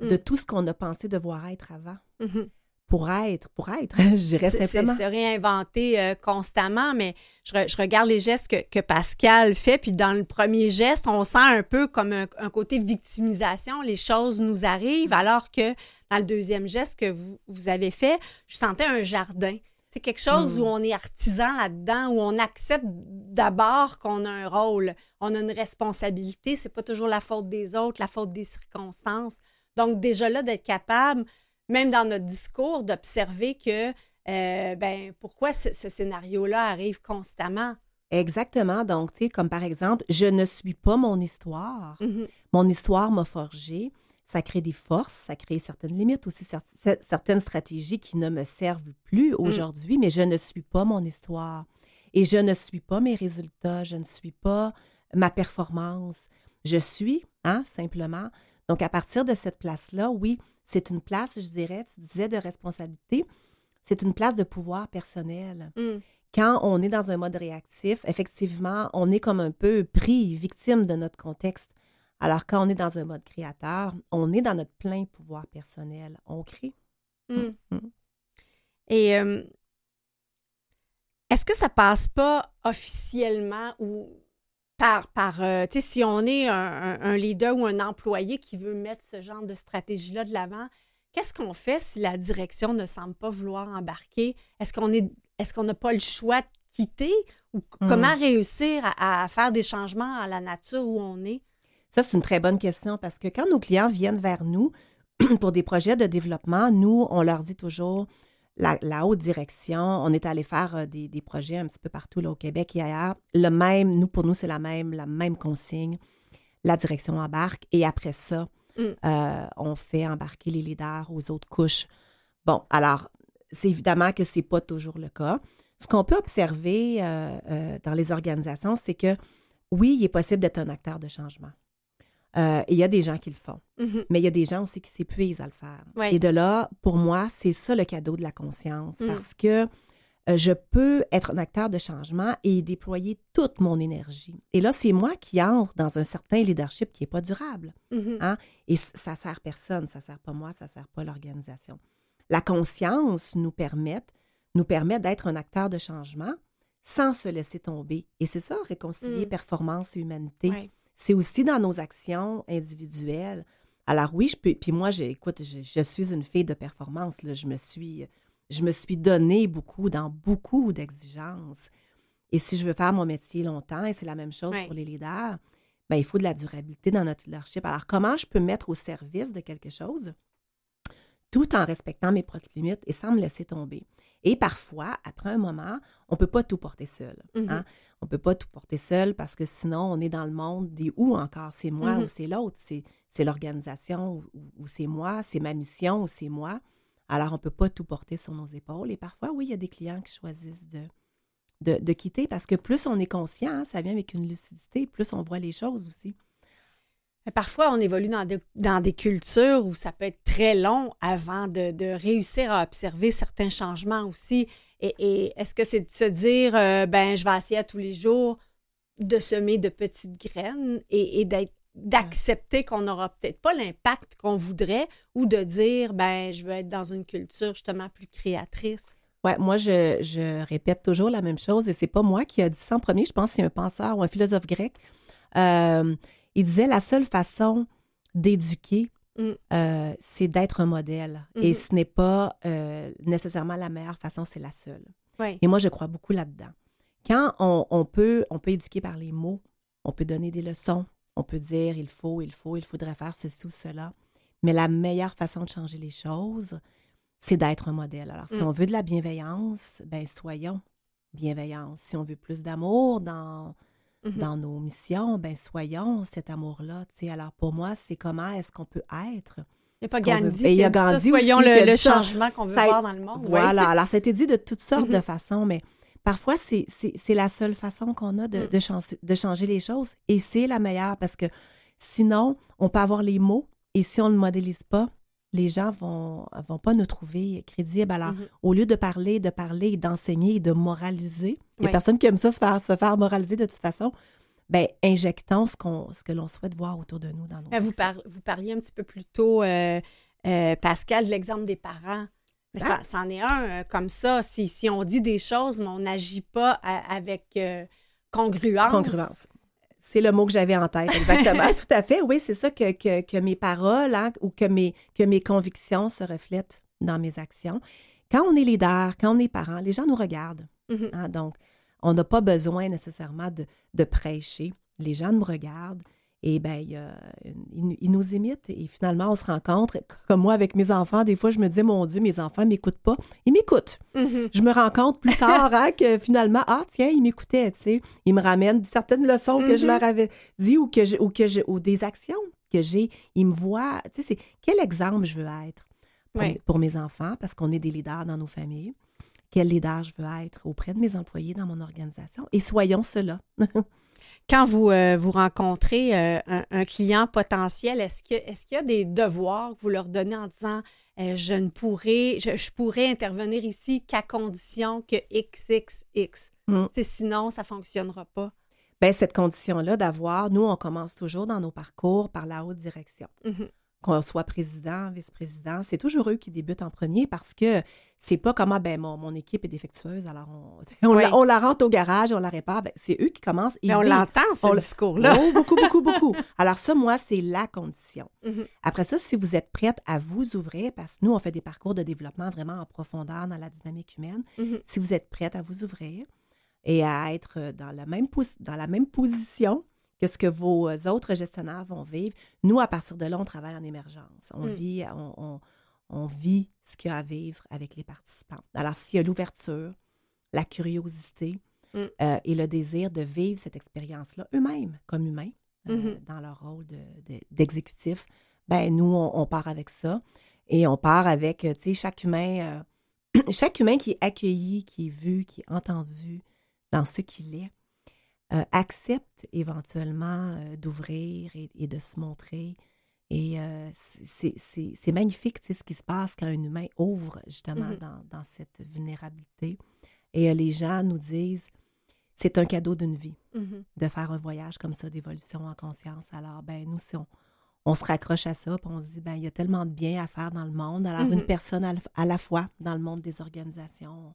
de Mm. tout ce qu'on a pensé devoir être avant. Mhm. Pour être, pour être, (laughs) je dirais simplement. se réinventer euh, constamment, mais je, re- je regarde les gestes que, que Pascal fait, puis dans le premier geste, on sent un peu comme un, un côté victimisation, les choses nous arrivent, alors que dans le deuxième geste que vous, vous avez fait, je sentais un jardin. C'est quelque chose où on est artisan là-dedans, où on accepte d'abord qu'on a un rôle, on a une responsabilité, c'est pas toujours la faute des autres, la faute des circonstances. Donc déjà là, d'être capable même dans notre discours, d'observer que, euh, ben, pourquoi ce, ce scénario-là arrive constamment. Exactement. Donc, tu sais, comme par exemple, je ne suis pas mon histoire. Mhm. Mon histoire m'a forgé. Ça crée des forces, ça crée certaines limites aussi, cer- cer- certaines stratégies qui ne me servent plus aujourd'hui, mais je ne suis pas mon histoire. Et je ne suis pas mes résultats, je ne suis pas ma performance. Je suis, hein, simplement. Donc, à partir de cette place-là, oui, c'est une place, je dirais, tu disais, de responsabilité. C'est une place de pouvoir personnel Mm. quand on est dans un mode réactif, effectivement, on est comme un peu pris, victime de notre contexte. Alors, quand on est dans un mode créateur, on est dans notre plein pouvoir personnel. On crée. Mm. Mm. Et euh, est-ce que ça passe pas officiellement ou par, par euh, tu sais, si on est un, leader ou un employé qui veut mettre ce genre de stratégie-là de l'avant, qu'est-ce qu'on fait si la direction ne semble pas vouloir embarquer? Est-ce qu'on est, est-ce qu'on n'a pas le choix de quitter ou Mm. comment réussir à, à faire des changements à la nature où on est? Ça, c'est une très bonne question parce que quand nos clients viennent vers nous (clears throat) pour des projets de développement, nous, on leur dit toujours la, la haute direction. On est allé faire euh, des, des projets un petit peu partout là, au Québec et ailleurs. Le même, nous, pour nous, c'est la même, la même consigne. La direction embarque et après ça, Mm. euh, on fait embarquer les leaders aux autres couches. Bon, alors, c'est évidemment que c'est pas toujours le cas. Ce qu'on peut observer euh, euh, dans les organisations, c'est que oui, il est possible d'être un acteur de changement. Euh, et il y a des gens qui le font. Mhm. Mais il y a des gens aussi qui s'épuisent à le faire. Ouais. Et de là, pour moi, c'est ça le cadeau de la conscience. Mm. Parce que euh, je peux être un acteur de changement et déployer toute mon énergie. Et là, c'est moi qui entre dans un certain leadership qui n'est pas durable. Mhm. Hein? Et ça sert personne, ça sert pas moi, ça sert pas l'organisation. La conscience nous permet, nous permet d'être un acteur de changement sans se laisser tomber. Et c'est ça, réconcilier Mm. performance et humanité. Ouais. C'est aussi dans nos actions individuelles. Alors oui, je peux. Puis moi, écoute, je, je suis une fille de performance. Là. Je me suis, je me suis donné beaucoup dans beaucoup d'exigences. Et si je veux faire mon métier longtemps, et c'est la même chose pour les leaders, ben, il faut de la durabilité dans notre leadership. Alors comment je peux me mettre au service de quelque chose? Tout en respectant mes propres limites et sans me laisser tomber. Et parfois, après un moment, on ne peut pas tout porter seul. Hein. On ne peut pas tout porter seul parce que sinon, on est dans le monde des ou encore? C'est moi Mhm. ou c'est l'autre? C'est, l'organisation ou, ou- ou c'est moi? C'est ma mission ou c'est moi? Alors, on ne peut pas tout porter sur nos épaules. Et parfois, oui, il y a des clients qui choisissent de, de, de quitter parce que plus on est conscient, hein, ça vient avec une lucidité, plus on voit les choses aussi. Mais parfois, on évolue dans des, dans des cultures où ça peut être très long avant de, de réussir à observer certains changements aussi. Et, est-ce que c'est de se dire, euh, ben, je vais essayer à tous les jours de semer de petites graines et, et d'accepter qu'on n'aura peut-être pas l'impact qu'on voudrait ou de dire ben je veux être dans une culture justement plus créatrice? Ouais, moi, je, je répète toujours la même chose et c'est pas moi qui a dit ça en premier. Je pense que c'est un penseur ou un philosophe grec. Euh, il disait la seule façon d'éduquer, Mm. euh, c'est d'être un modèle. Mhm. Et ce n'est pas euh, nécessairement la meilleure façon, c'est la seule. Oui. Et moi, je crois beaucoup là-dedans. quand on, on peut, on peut éduquer par les mots, on peut donner des leçons, on peut dire il faut, il faut, il faudrait faire ceci ou cela. Mais la meilleure façon de changer les choses, c'est d'être un modèle. Alors, si Mm. on veut de la bienveillance, ben soyons bienveillance. Si on veut plus d'amour dans, Mhm. dans nos missions, ben soyons cet amour-là. tu sais. Alors, pour moi, c'est comment est-ce qu'on peut être. Il n'y a pas qu'on veut- Gandhi Et il y a ça, Gandhi soyons aussi le, changement qu'on veut Ça voir dans le monde. Voilà. Alors, ça a été dit de toutes sortes de Mhm. façons, mais parfois, c'est c'est- c'est la seule façon qu'on a de, Mm. de, de changer les choses. Et c'est la meilleure parce que sinon, on peut avoir les mots et si on ne modélise pas, les gens vont, vont pas nous trouver crédibles. Alors, Mhm. au lieu de parler, de parler, d'enseigner de moraliser, il y a Oui. personne qui aime ça se faire, se faire moraliser de toute façon. Ben, injectons ce, qu'on ce que l'on souhaite voir autour de nous dans nos Mais vous, par- vous parliez un petit peu plus tôt, euh, euh, Pascal, de l'exemple des parents. Mais ça, c'en est un euh, comme ça. Si, si on dit des choses, mais on n'agit pas avec congruence. Congruence. C'est le mot que j'avais en tête, exactement. (laughs) Tout à fait, oui, c'est ça que, que, que mes paroles hein, ou que mes, que mes convictions se reflètent dans mes actions. Quand on est leader, quand on est parent, les gens nous regardent. Mhm. hein, donc, on n'a pas besoin nécessairement de, de prêcher. Les gens nous regardent et ben, il ils, nous imitent et finalement, on se rencontre. Comme moi, avec mes enfants, des fois, je me dis, mon Dieu, mes enfants ne m'écoutent pas. Ils m'écoutent Mhm. je me rends compte plus tard hein, que finalement, ah tiens, ils m'écoutaient, tu sais. Ils me ramènent certaines leçons que je Mhm. leur avais dit ou, que je, ou, que je, ou des actions que j'ai. Ils me voient, tu sais, c'est quel exemple je veux être pour, Oui. pour mes enfants, parce qu'on est des leaders dans nos familles. Quel leader je veux être auprès de mes employés dans mon organisation? Et soyons cela. (laughs) Quand vous, euh, vous rencontrez euh, un, un client potentiel, est-ce que- est-ce qu'il y a des devoirs que vous leur donnez en disant euh, je ne pourrais, je, je pourrais intervenir ici qu'à condition que XXX. Mm. Sinon, ça ne fonctionnera pas. Ben, cette condition-là d'avoir, nous, on commence toujours dans nos parcours par la haute direction. Mhm. qu'on soit président, vice-président, c'est toujours eux qui débutent en premier parce que c'est pas comment, ben, mon, mon équipe est défectueuse, alors on, (laughs) on, Oui. la, on la rentre au garage, on la répare. Ben, c'est eux qui commencent. ils Mais on vivent. l'entend, ce on le- discours-là. Oh, beaucoup, beaucoup, (laughs) beaucoup. Alors ça, moi, c'est la condition. Mhm. Après ça, si vous êtes prête à vous ouvrir, parce que nous, on fait des parcours de développement vraiment en profondeur dans la dynamique humaine, Mhm. si vous êtes prête à vous ouvrir et à être dans la même, dans la même position que ce que vos autres gestionnaires vont vivre, nous, à partir de là, on travaille en émergence. On, Mm. vit, on, on- on vit ce qu'il y a à vivre avec les participants. Alors, s'il y a l'ouverture, la curiosité Mm. euh, et le désir de vivre cette expérience-là eux-mêmes, comme humains, euh, Mhm. dans leur rôle de- de- d'exécutif, ben nous, on, on part avec ça. Et on part avec, euh, tu sais, chaque humain, euh, (clears throat) chaque humain qui est accueilli, qui est vu, qui est entendu dans ce qu'il est, accepte éventuellement d'ouvrir et, et de se montrer. Et euh, c'est- magnifique, tu sais, ce qui se passe quand un humain ouvre justement Mhm. dans, dans cette vulnérabilité. Et euh, les gens nous disent, c'est un cadeau d'une vie Mhm. de faire un voyage comme ça d'évolution en conscience. Alors, ben nous, si on, on se raccroche à ça, puis on se dit, ben il y a tellement de bien à faire dans le monde. Alors, une Mhm. personne à, à la fois dans le monde des organisations,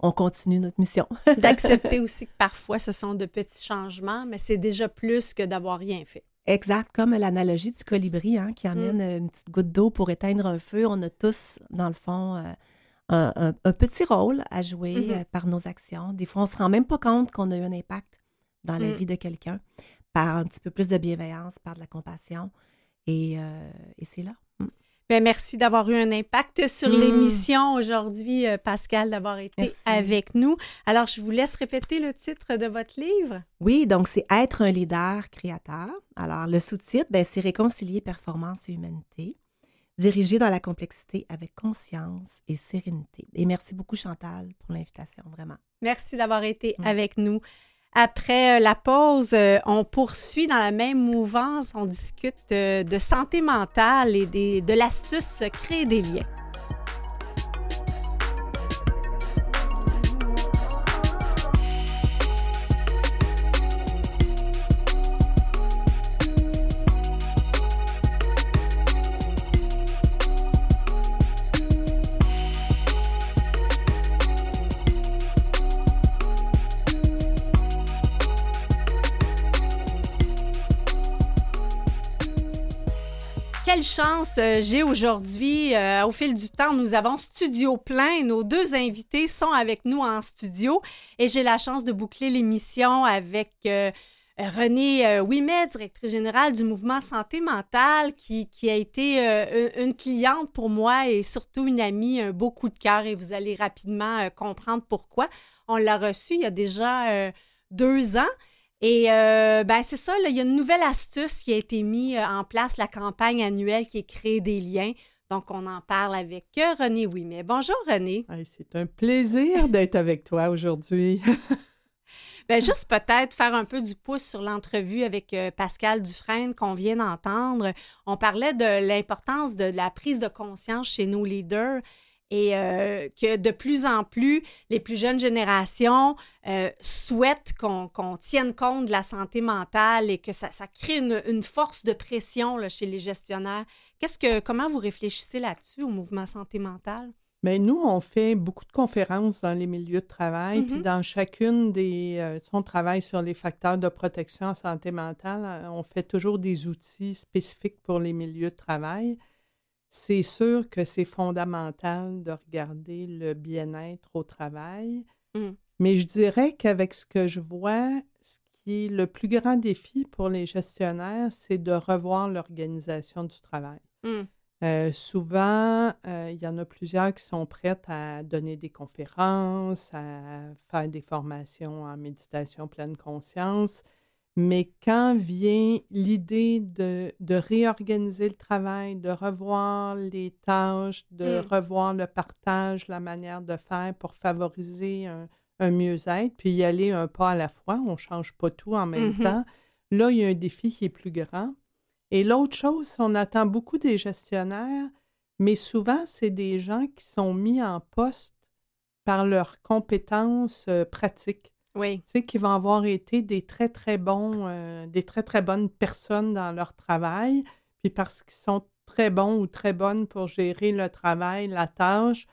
on continue notre mission. D'accepter (laughs) aussi que parfois, ce sont de petits changements, mais c'est déjà plus que d'avoir rien fait. Exact, comme l'analogie du colibri hein, qui amène euh, une petite goutte d'eau pour éteindre un feu. On a tous, dans le fond, euh, un, un- un petit rôle à jouer Mhm. euh, par nos actions. Des fois, on se rend même pas compte qu'on a eu un impact dans la Mm. vie de quelqu'un par un petit peu plus de bienveillance, par de la compassion. Et, euh, et c'est là. Ben, merci d'avoir eu un impact sur Mm. l'émission aujourd'hui, euh, Pascal, d'avoir été Merci. avec nous. Alors, je vous laisse répéter le titre de votre livre. Oui, donc c'est être un leader créateur. Alors, le sous-titre, ben, c'est réconcilier performance et humanité, dirigé dans la complexité avec conscience et sérénité. Et merci beaucoup, Chantal, pour l'invitation, vraiment. Merci d'avoir été Mm. avec nous. Après euh, la pause, euh, on poursuit dans la même mouvance. On discute euh, de santé mentale et de l'astuce créer des liens. Euh, j'ai aujourd'hui. Euh, au fil du temps, nous avons studio plein. Nos deux invités sont avec nous en studio et j'ai la chance de boucler l'émission avec euh, Renée Ouimet, directrice générale du mouvement Santé mentale, qui, qui a été une cliente pour moi et surtout une amie, un beau coup de cœur et vous allez rapidement comprendre pourquoi. On l'a reçue il y a déjà deux ans. Et euh, ben c'est ça, il y a une nouvelle astuce qui a été mise euh, en place, la campagne annuelle qui est créer des liens. Donc, on en parle avec euh, René Ouimet. Bonjour, René. c'est un plaisir d'être avec toi aujourd'hui. (laughs) ben, juste peut-être faire un peu du pouce sur l'entrevue avec Pascal Dufresne qu'on vient d'entendre. On parlait de l'importance de la prise de conscience chez nos leaders et euh, que de plus en plus, les plus jeunes générations euh, souhaitent qu'on tienne compte de la santé mentale et que ça, crée une, force de pression chez les gestionnaires. Qu'est-ce que, comment vous réfléchissez là-dessus au mouvement santé mentale? Bien, nous, on fait beaucoup de conférences dans les milieux de travail, puis mm-hmm. dans chacune des... Euh, on travaille sur les facteurs de protection en santé mentale. On fait toujours des outils spécifiques pour les milieux de travail c'est sûr que c'est fondamental de regarder le bien-être au travail. Mmh. Mais je dirais qu'avec ce que je vois, ce qui est le plus grand défi pour les gestionnaires, c'est de revoir l'organisation du travail. Mmh. Euh, souvent, euh, il y en a plusieurs qui sont prêtes à donner des conférences, à faire des formations en méditation pleine conscience, mais quand vient l'idée de, réorganiser le travail, de revoir les tâches, de mmh. revoir le partage, la manière de faire pour favoriser un, mieux-être, puis y aller un pas à la fois, on ne change pas tout en même mmh temps, là, il y a un défi qui est plus grand. Et l'autre chose, on attend beaucoup des gestionnaires, mais souvent, c'est des gens qui sont mis en poste par leurs compétences euh, pratiques. Oui. Tu sais, qui vont avoir été des très, très bons, euh, des très, très bonnes personnes dans leur travail. Puis parce qu'ils sont très bons ou très bonnes pour gérer le travail, la tâche,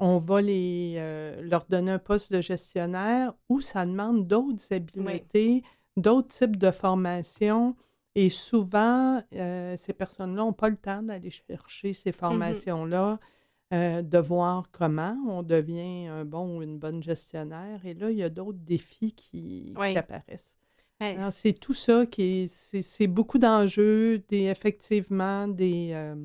on va les, euh, leur donner un poste de gestionnaire où ça demande d'autres habiletés, d'autres types de formations. Et souvent, euh, ces personnes-là n'ont pas le temps d'aller chercher ces mmh formations-là. Euh, de voir comment on devient un bon ou une bonne gestionnaire. Et là, il y a d'autres défis qui, apparaissent. c'est tout ça qui est, c'est, beaucoup d'enjeux, des, effectivement, des... Euh,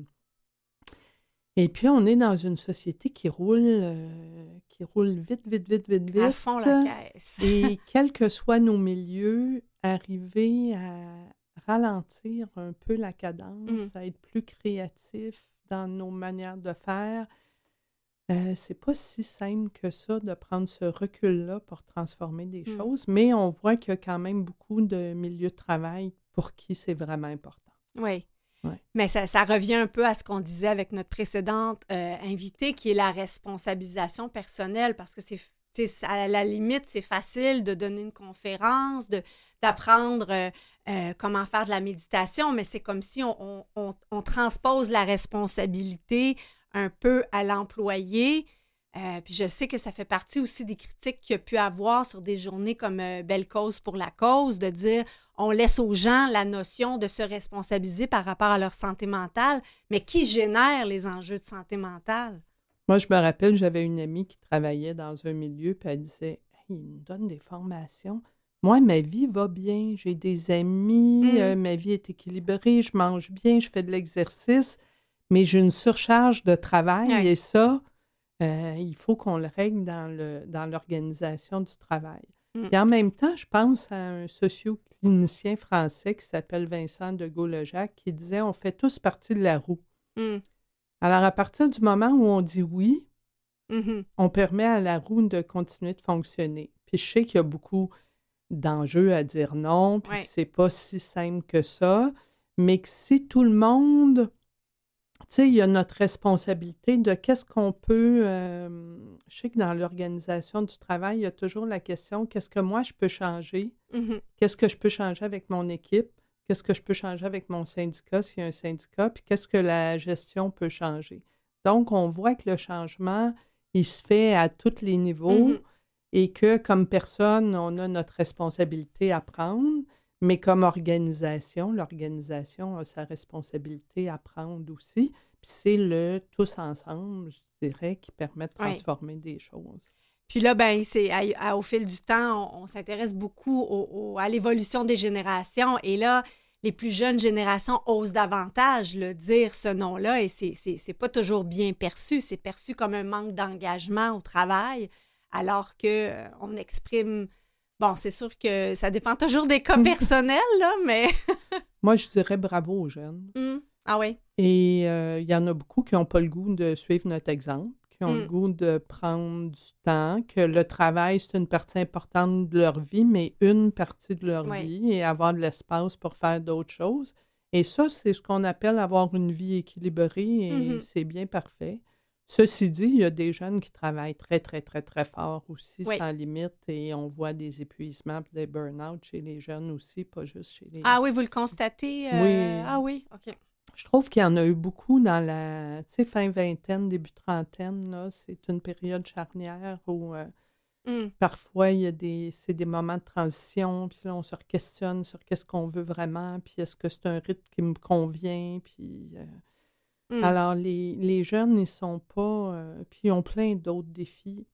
et puis, on est dans une société qui roule, euh, qui roule vite, vite, vite, vite, vite. À fond la caisse. et (laughs) quels que soient nos milieux, arriver à ralentir un peu la cadence, mmh. à être plus créatif, dans nos manières de faire. Euh, c'est pas si simple que ça de prendre ce recul-là pour transformer des mmh. choses, mais on voit qu'il y a quand même beaucoup de milieux de travail pour qui c'est vraiment important. Oui. Mais ça, ça, revient un peu à ce qu'on disait avec notre précédente euh, invitée, qui est la responsabilisation personnelle, parce que c'est à la limite, c'est facile de donner une conférence, d'apprendre euh, euh, comment faire de la méditation, mais c'est comme si on, transpose la responsabilité un peu à l'employé. Euh, puis je sais que ça fait partie aussi des critiques qu'il y a pu avoir sur des journées comme Belle cause pour la cause, de dire on laisse aux gens la notion de se responsabiliser par rapport à leur santé mentale, mais qui génère les enjeux de santé mentale? Moi, je me rappelle, j'avais une amie qui travaillait dans un milieu, puis elle disait il nous donne des formations moi, ma vie va bien, j'ai des amis, mmh. euh, ma vie est équilibrée, je mange bien, je fais de l'exercice, mais j'ai une surcharge de travail et ça, euh, il faut qu'on le règle dans, le, dans l'organisation du travail. Mmh. Et en même temps, je pense à un socio-clinicien français qui s'appelle Vincent de Gaulle-Jacques qui disait on fait tous partie de la roue. Mmh. Alors, à partir du moment où on dit oui, on permet à la roue de continuer de fonctionner. Puis je sais qu'il y a beaucoup d'enjeux à dire non, puis que c'est pas si simple que ça, mais que si tout le monde, tu sais, il y a notre responsabilité de qu'est-ce qu'on peut, euh, je sais que dans l'organisation du travail, il y a toujours la question, qu'est-ce que moi je peux changer? Mmh qu'est-ce que je peux changer avec mon équipe? Qu'est-ce que je peux changer avec mon syndicat s'il y a un syndicat? Puis qu'est-ce que la gestion peut changer? Donc, on voit que le changement, il se fait à tous les niveaux. Mmh et que comme personne, on a notre responsabilité à prendre, Mais comme organisation, l'organisation a sa responsabilité à prendre aussi. Puis c'est le tous ensemble, je dirais, qui permet de transformer des choses. Puis là, ben, c'est au fil du temps, on, s'intéresse beaucoup à l'évolution des générations. Et là, les plus jeunes générations osent davantage le dire ce nom-là et c'est pas toujours bien perçu. C'est perçu comme un manque d'engagement au travail, alors que euh, on exprime. Bon, c'est sûr que ça dépend toujours des cas (laughs) personnels, là, mais. (laughs) Moi, je dirais bravo aux jeunes. Mmh. Ah oui. Et euh, il y en a beaucoup qui n'ont pas le goût de suivre notre exemple qui ont le mm. goût de prendre du temps, que le travail, c'est une partie importante de leur vie, mais une partie de leur vie et avoir de l'espace pour faire d'autres choses. Et ça, c'est ce qu'on appelle avoir une vie équilibrée et mm-hmm. c'est bien parfait. Ceci dit, il y a des jeunes qui travaillent très, très, très, très fort aussi, sans limite, et on voit des épuisements et des burn-out chez les jeunes aussi, pas juste chez les... Ah oui, vous le constatez? Euh, oui. Ah oui, OK. Je trouve qu'il y en a eu beaucoup dans la fin vingtaine, début trentaine. C'est une période charnière où euh, mmh. parfois il y a des, c'est des moments de transition, puis là on se questionne sur qu'est-ce qu'on veut vraiment, puis est-ce que c'est un rythme qui me convient, puis. Euh, mmh. Alors, les, les, jeunes, ils sont pas. Euh, puis ils ont plein d'autres défis.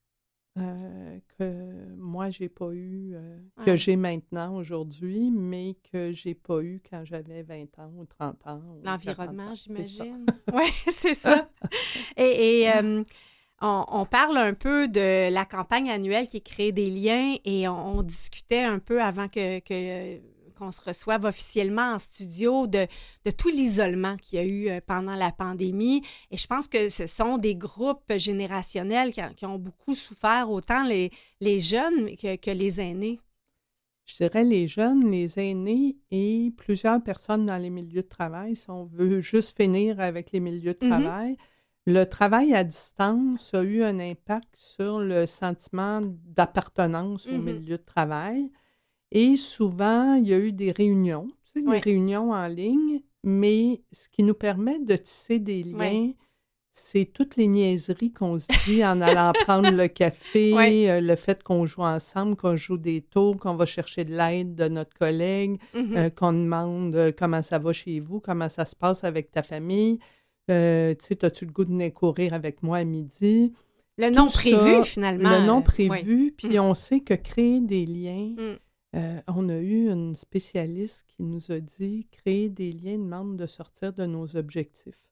Euh, que moi, j'ai pas eu, euh, que j'ai maintenant aujourd'hui, mais que j'ai pas eu quand j'avais 20 ans ou 30 ans. L'environnement, j'imagine. (laughs) oui, c'est ça. et, euh, on, parle un peu de la campagne annuelle qui est créée des liens et on, discutait un peu avant que, que qu'on se reçoive officiellement en studio de, tout l'isolement qu'il y a eu euh, pendant la pandémie. Et je pense que ce sont des groupes générationnels qui, ont beaucoup souffert, autant les, les jeunes que, les aînés. Je dirais les jeunes, les aînés et plusieurs personnes dans les milieux de travail, si on veut juste finir avec les milieux de mm-hmm. travail. Le travail à distance a eu un impact sur le sentiment d'appartenance au mm-hmm. milieu de travail. Et souvent, il y a eu des réunions, des réunions en ligne, mais ce qui nous permet de tisser des liens, c'est toutes les niaiseries qu'on se dit en allant prendre le café, (laughs) euh, le fait qu'on joue ensemble, qu'on joue des tours, qu'on va chercher de l'aide de notre collègue, mmh euh, qu'on demande euh, comment ça va chez vous, comment ça se passe avec ta famille. tu sais, as-tu le goût de venir courir avec moi à midi? Le non prévu, finalement. Le non prévu, puis mmh. on sait que créer des liens, mmh. Euh, on a eu une spécialiste qui nous a dit créer des liens demande de sortir de nos objectifs.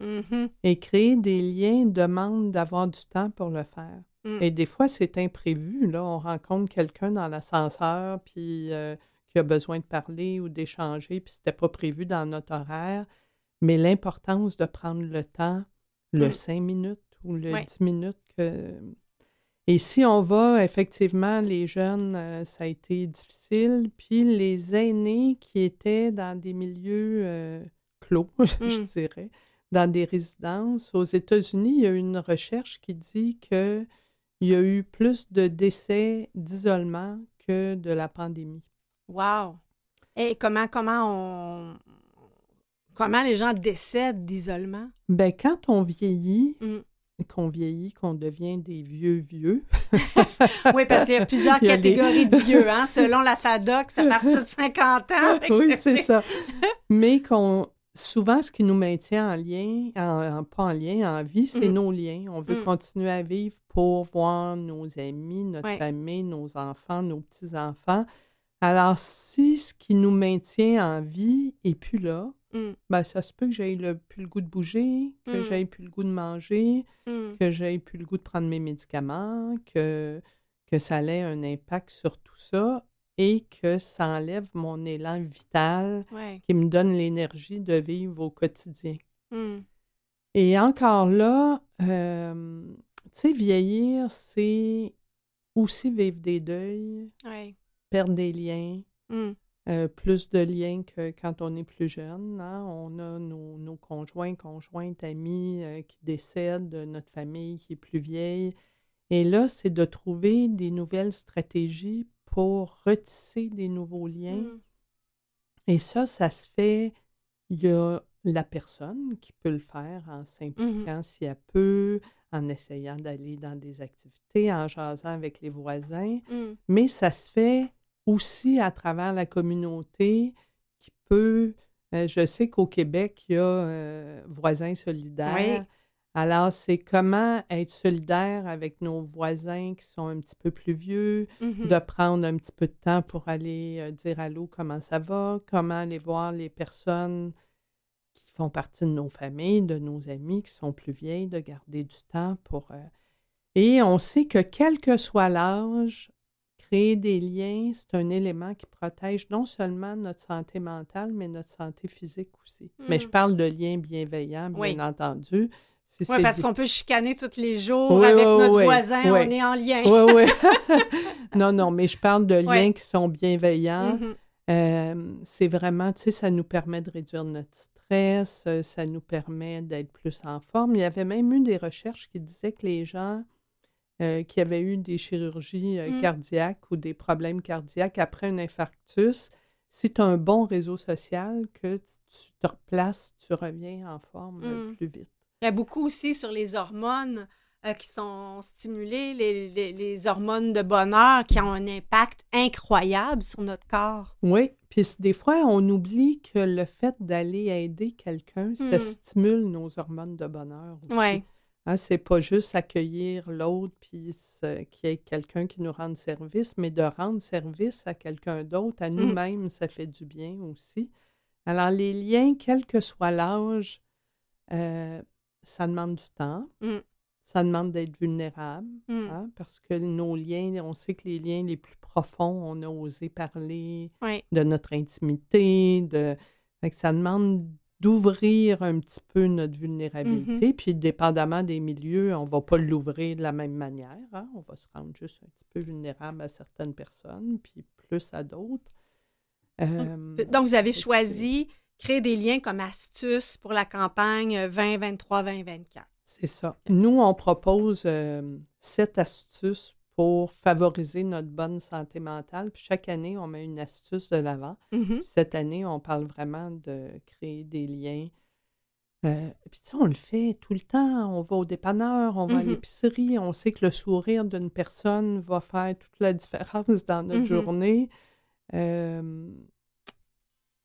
Mm-hmm. Et créer des liens demande d'avoir du temps pour le faire. Mm. Et des fois, c'est imprévu. Là, on rencontre quelqu'un dans l'ascenseur puis euh, qui a besoin de parler ou d'échanger, puis c'était pas prévu dans notre horaire. Mais l'importance de prendre le temps, le mm. cinq minutes ou le dix minutes que et si on va, effectivement, les jeunes, euh, ça a été difficile. Puis les aînés qui étaient dans des milieux euh, clos, (laughs) je mmh. dirais, dans des résidences. Aux États-Unis, il y a une recherche qui dit qu'il y a eu plus de décès d'isolement que de la pandémie. Wow! Et comment, comment on. Comment les gens décèdent d'isolement? Ben, quand on vieillit, mmh qu'on vieillit, qu'on devient des vieux vieux. (laughs) oui, parce qu'il y a plusieurs (laughs) catégories de vieux, hein, selon la FADOC, à partir de 50 ans. oui, c'est ça. Mais qu'on souvent, ce qui nous maintient en lien, en, pas en lien, en vie, c'est mm. nos liens. On veut mm. continuer à vivre pour voir nos amis, notre famille, nos enfants, nos petits-enfants. Alors, si ce qui nous maintient en vie est plus là, Mmh. Ben, ça se peut que j'aille plus le goût de bouger, que mmh. j'aille plus le goût de manger, mmh. que j'aille plus le goût de prendre mes médicaments, que, que ça ait un impact sur tout ça et que ça enlève mon élan vital qui me donne l'énergie de vivre au quotidien. Et encore là, euh, tu sais, vieillir, c'est aussi vivre des deuils, perdre des liens, euh, plus de liens que quand on est plus jeune. Hein. On a nos, conjoints, conjointes, amis euh, qui décèdent, de notre famille qui est plus vieille. Et là, c'est de trouver des nouvelles stratégies pour retisser des nouveaux liens. Mmh. Et ça, ça se fait, il y a la personne qui peut le faire en mmh s'impliquant si elle peut, en essayant d'aller dans des activités, en jasant avec les voisins, mmh. mais ça se fait aussi à travers la communauté qui peut. Euh, je sais qu'au Québec, il y a euh, Voisins solidaires. Alors, c'est comment être solidaire avec nos voisins qui sont un petit peu plus vieux, Mhm. de prendre un petit peu de temps pour aller euh, dire allô, comment ça va, comment aller voir les personnes qui font partie de nos familles, de nos amis qui sont plus vieilles, de garder du temps pour... euh, Et on sait que quel que soit l'âge, créer des liens, c'est un élément qui protège non seulement notre santé mentale, mais notre santé physique aussi. Mais je Mhm. parle de liens bienveillants, bien Oui. entendu. Si Oui, parce qu'on peut chicaner tous les jours Oui, avec oui, notre voisin, on est en lien. Oui, oui. (laughs) (laughs) non, non, mais je parle de liens qui sont bienveillants. Mhm. Euh, c'est vraiment, tu sais, ça nous permet de réduire notre stress, euh, ça nous permet d'être plus en forme. Il y avait même eu des recherches qui disaient que les gens qui avaient eu des chirurgies euh, Mm. cardiaques ou des problèmes cardiaques après un infarctus, si tu as un bon réseau social, que tu te replaces, tu reviens en forme euh, Mm. plus vite. Il y a beaucoup aussi sur les hormones euh, qui sont stimulées, les, les- les hormones de bonheur qui ont un impact incroyable sur notre corps. Oui, puis des fois, on oublie que le fait d'aller aider quelqu'un, ça Mm. stimule nos hormones de bonheur aussi. Oui. Hein, c'est pas juste accueillir l'autre puis qu'il y ait quelqu'un qui nous rende service, mais de rendre service à quelqu'un d'autre, à nous-mêmes, ça fait du bien aussi. Alors, les liens, quel que soit l'âge, euh, ça demande du temps. Mm. Ça demande d'être vulnérable, Mm. hein, parce que nos liens, on sait que les liens les plus profonds, on a osé parler Oui. de notre intimité, de... fait que ça demande d'ouvrir un petit peu notre vulnérabilité. Mm-hmm. Puis, dépendamment des milieux, on ne va pas l'ouvrir de la même manière. hein. On va se rendre juste un petit peu vulnérable à certaines personnes, puis plus à d'autres. Euh, Donc, vous avez choisi créer des liens comme astuce pour la campagne 2023-2024. C'est ça. Nous, on propose euh, sept astuces pour favoriser notre bonne santé mentale. Puis chaque année, on met une astuce de l'avant. Mhm. Puis cette année, on parle vraiment de créer des liens. Euh, puis tu sais, on le fait tout le temps. On va au dépanneur, on va à Mhm. l'épicerie. On sait que le sourire d'une personne va faire toute la différence dans notre Mhm. journée. Euh,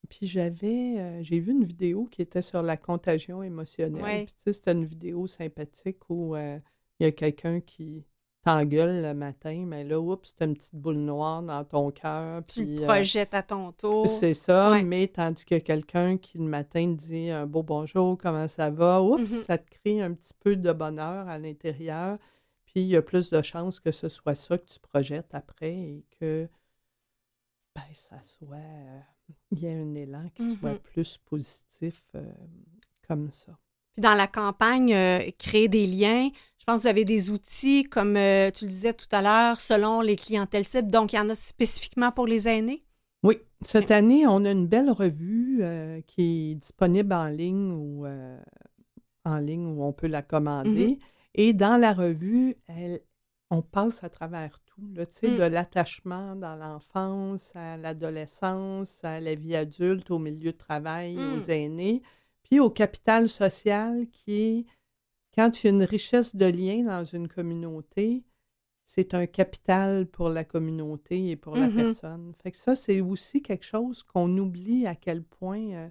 puis j'avais, euh, j'ai vu une vidéo qui était sur la contagion émotionnelle. Ouais. Puis tu sais, c'était une vidéo sympathique où euh, il y a quelqu'un qui t'engueule le matin, mais là, oups, c'est une petite boule noire dans ton cœur. Tu puis, le euh, projettes à ton tour. c'est ça, Ouais. mais tandis que quelqu'un qui le matin te dit un beau bonjour, comment ça va, oups, Mhm. ça te crée un petit peu de bonheur à l'intérieur. Puis il y a plus de chances que ce soit ça que tu projettes après et que ben, ça soit. euh, il y ait un élan qui soit Mhm. plus positif euh, comme ça. Puis dans la campagne, euh, créer des liens, je pense que vous avez des outils, comme euh, tu le disais tout à l'heure, selon les clientèles cibles. Donc, il y en a spécifiquement pour les aînés? Oui, cette année, on a une belle revue euh, qui est disponible en ligne ou en ligne où on peut la commander. Mm-hmm. Et dans la revue, elle, on passe à travers tout, là, tu sais, Mm. de l'attachement dans l'enfance à l'adolescence, à la vie adulte, au milieu de travail, Mm. aux aînés, puis au capital social qui est quand il y a une richesse de liens dans une communauté, c'est un capital pour la communauté et pour la Mhm. personne. Fait que ça, c'est aussi quelque chose qu'on oublie à quel point. euh,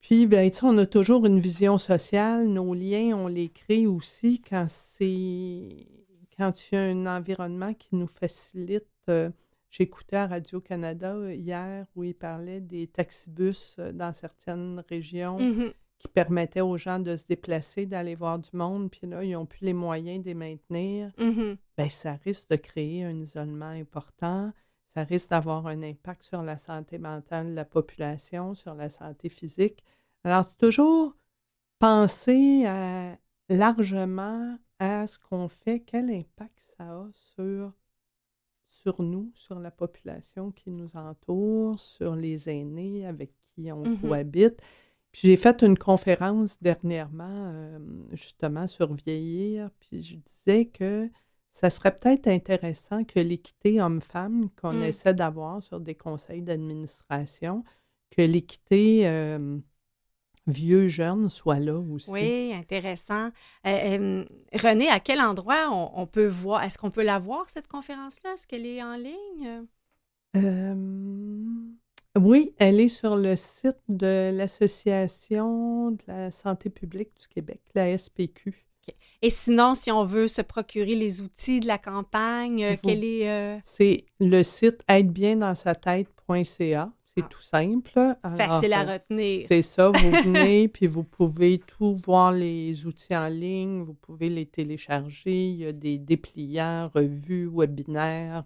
Puis, ben, on a toujours une vision sociale. Nos liens, on les crée aussi quand c'est. Quand il y a un environnement qui nous facilite. euh, J'écoutais à Radio-Canada euh, hier où ils parlaient des taxibus euh, dans certaines régions Mhm. qui permettaient aux gens de se déplacer, d'aller voir du monde, puis là, ils n'ont plus les moyens de les maintenir, bien, ça risque de créer un isolement important. Ça risque d'avoir un impact sur la santé mentale de la population, sur la santé physique. Alors, c'est toujours penser à- largement à ce qu'on fait, quel impact ça a sur, sur nous, sur la population qui nous entoure, sur les aînés avec qui on Mhm. cohabite. Puis j'ai fait une conférence dernièrement, euh, justement, sur vieillir, puis je disais que ça serait peut-être intéressant que l'équité homme-femme qu'on Mm. essaie d'avoir sur des conseils d'administration, que l'équité euh, vieux-jeune soit là aussi. Oui, intéressant. Euh, euh, René, à quel endroit on, on peut voir, est-ce qu'on peut la voir, cette conférence-là? Est-ce qu'elle est en ligne? oui, elle est sur le site de l'Association de la santé publique du Québec, la SPQ. Et sinon, si on veut se procurer les outils de la campagne, euh, quel est... Euh? C'est le site aidebiendansa-tête.ca. C'est ah. tout simple. Facile à euh, retenir. C'est ça, vous (laughs) venez, puis vous pouvez tout voir les outils en ligne, vous pouvez les télécharger. Il y a des dépliants, revues, webinaires.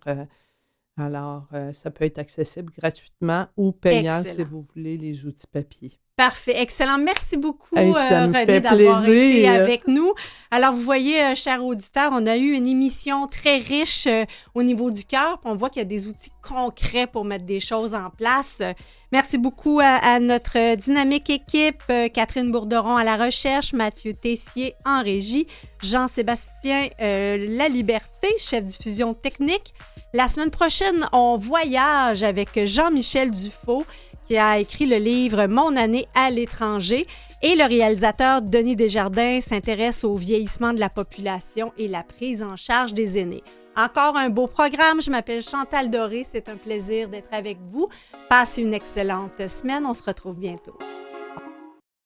Alors, ça peut être accessible gratuitement ou payant si vous voulez les outils papier. Parfait, excellent. Merci beaucoup, euh, René, d'avoir été avec nous. Alors, vous voyez, euh, chers auditeurs, on a eu une émission très riche euh, au niveau du cœur. On voit qu'il y a des outils concrets pour mettre des choses en place. Merci beaucoup à, notre dynamique équipe, Catherine Bourderon à la recherche, Mathieu Tessier en régie, Jean-Sébastien La Liberté, chef diffusion technique. La semaine prochaine, on voyage avec Jean-Michel Dufaux qui a écrit le livre Mon année à l'étranger. Et le réalisateur Denis Desjardins s'intéresse au vieillissement de la population et la prise en charge des aînés. Encore un beau programme. Je m'appelle Chantal Doré. C'est un plaisir d'être avec vous. Passez une excellente semaine. On se retrouve bientôt.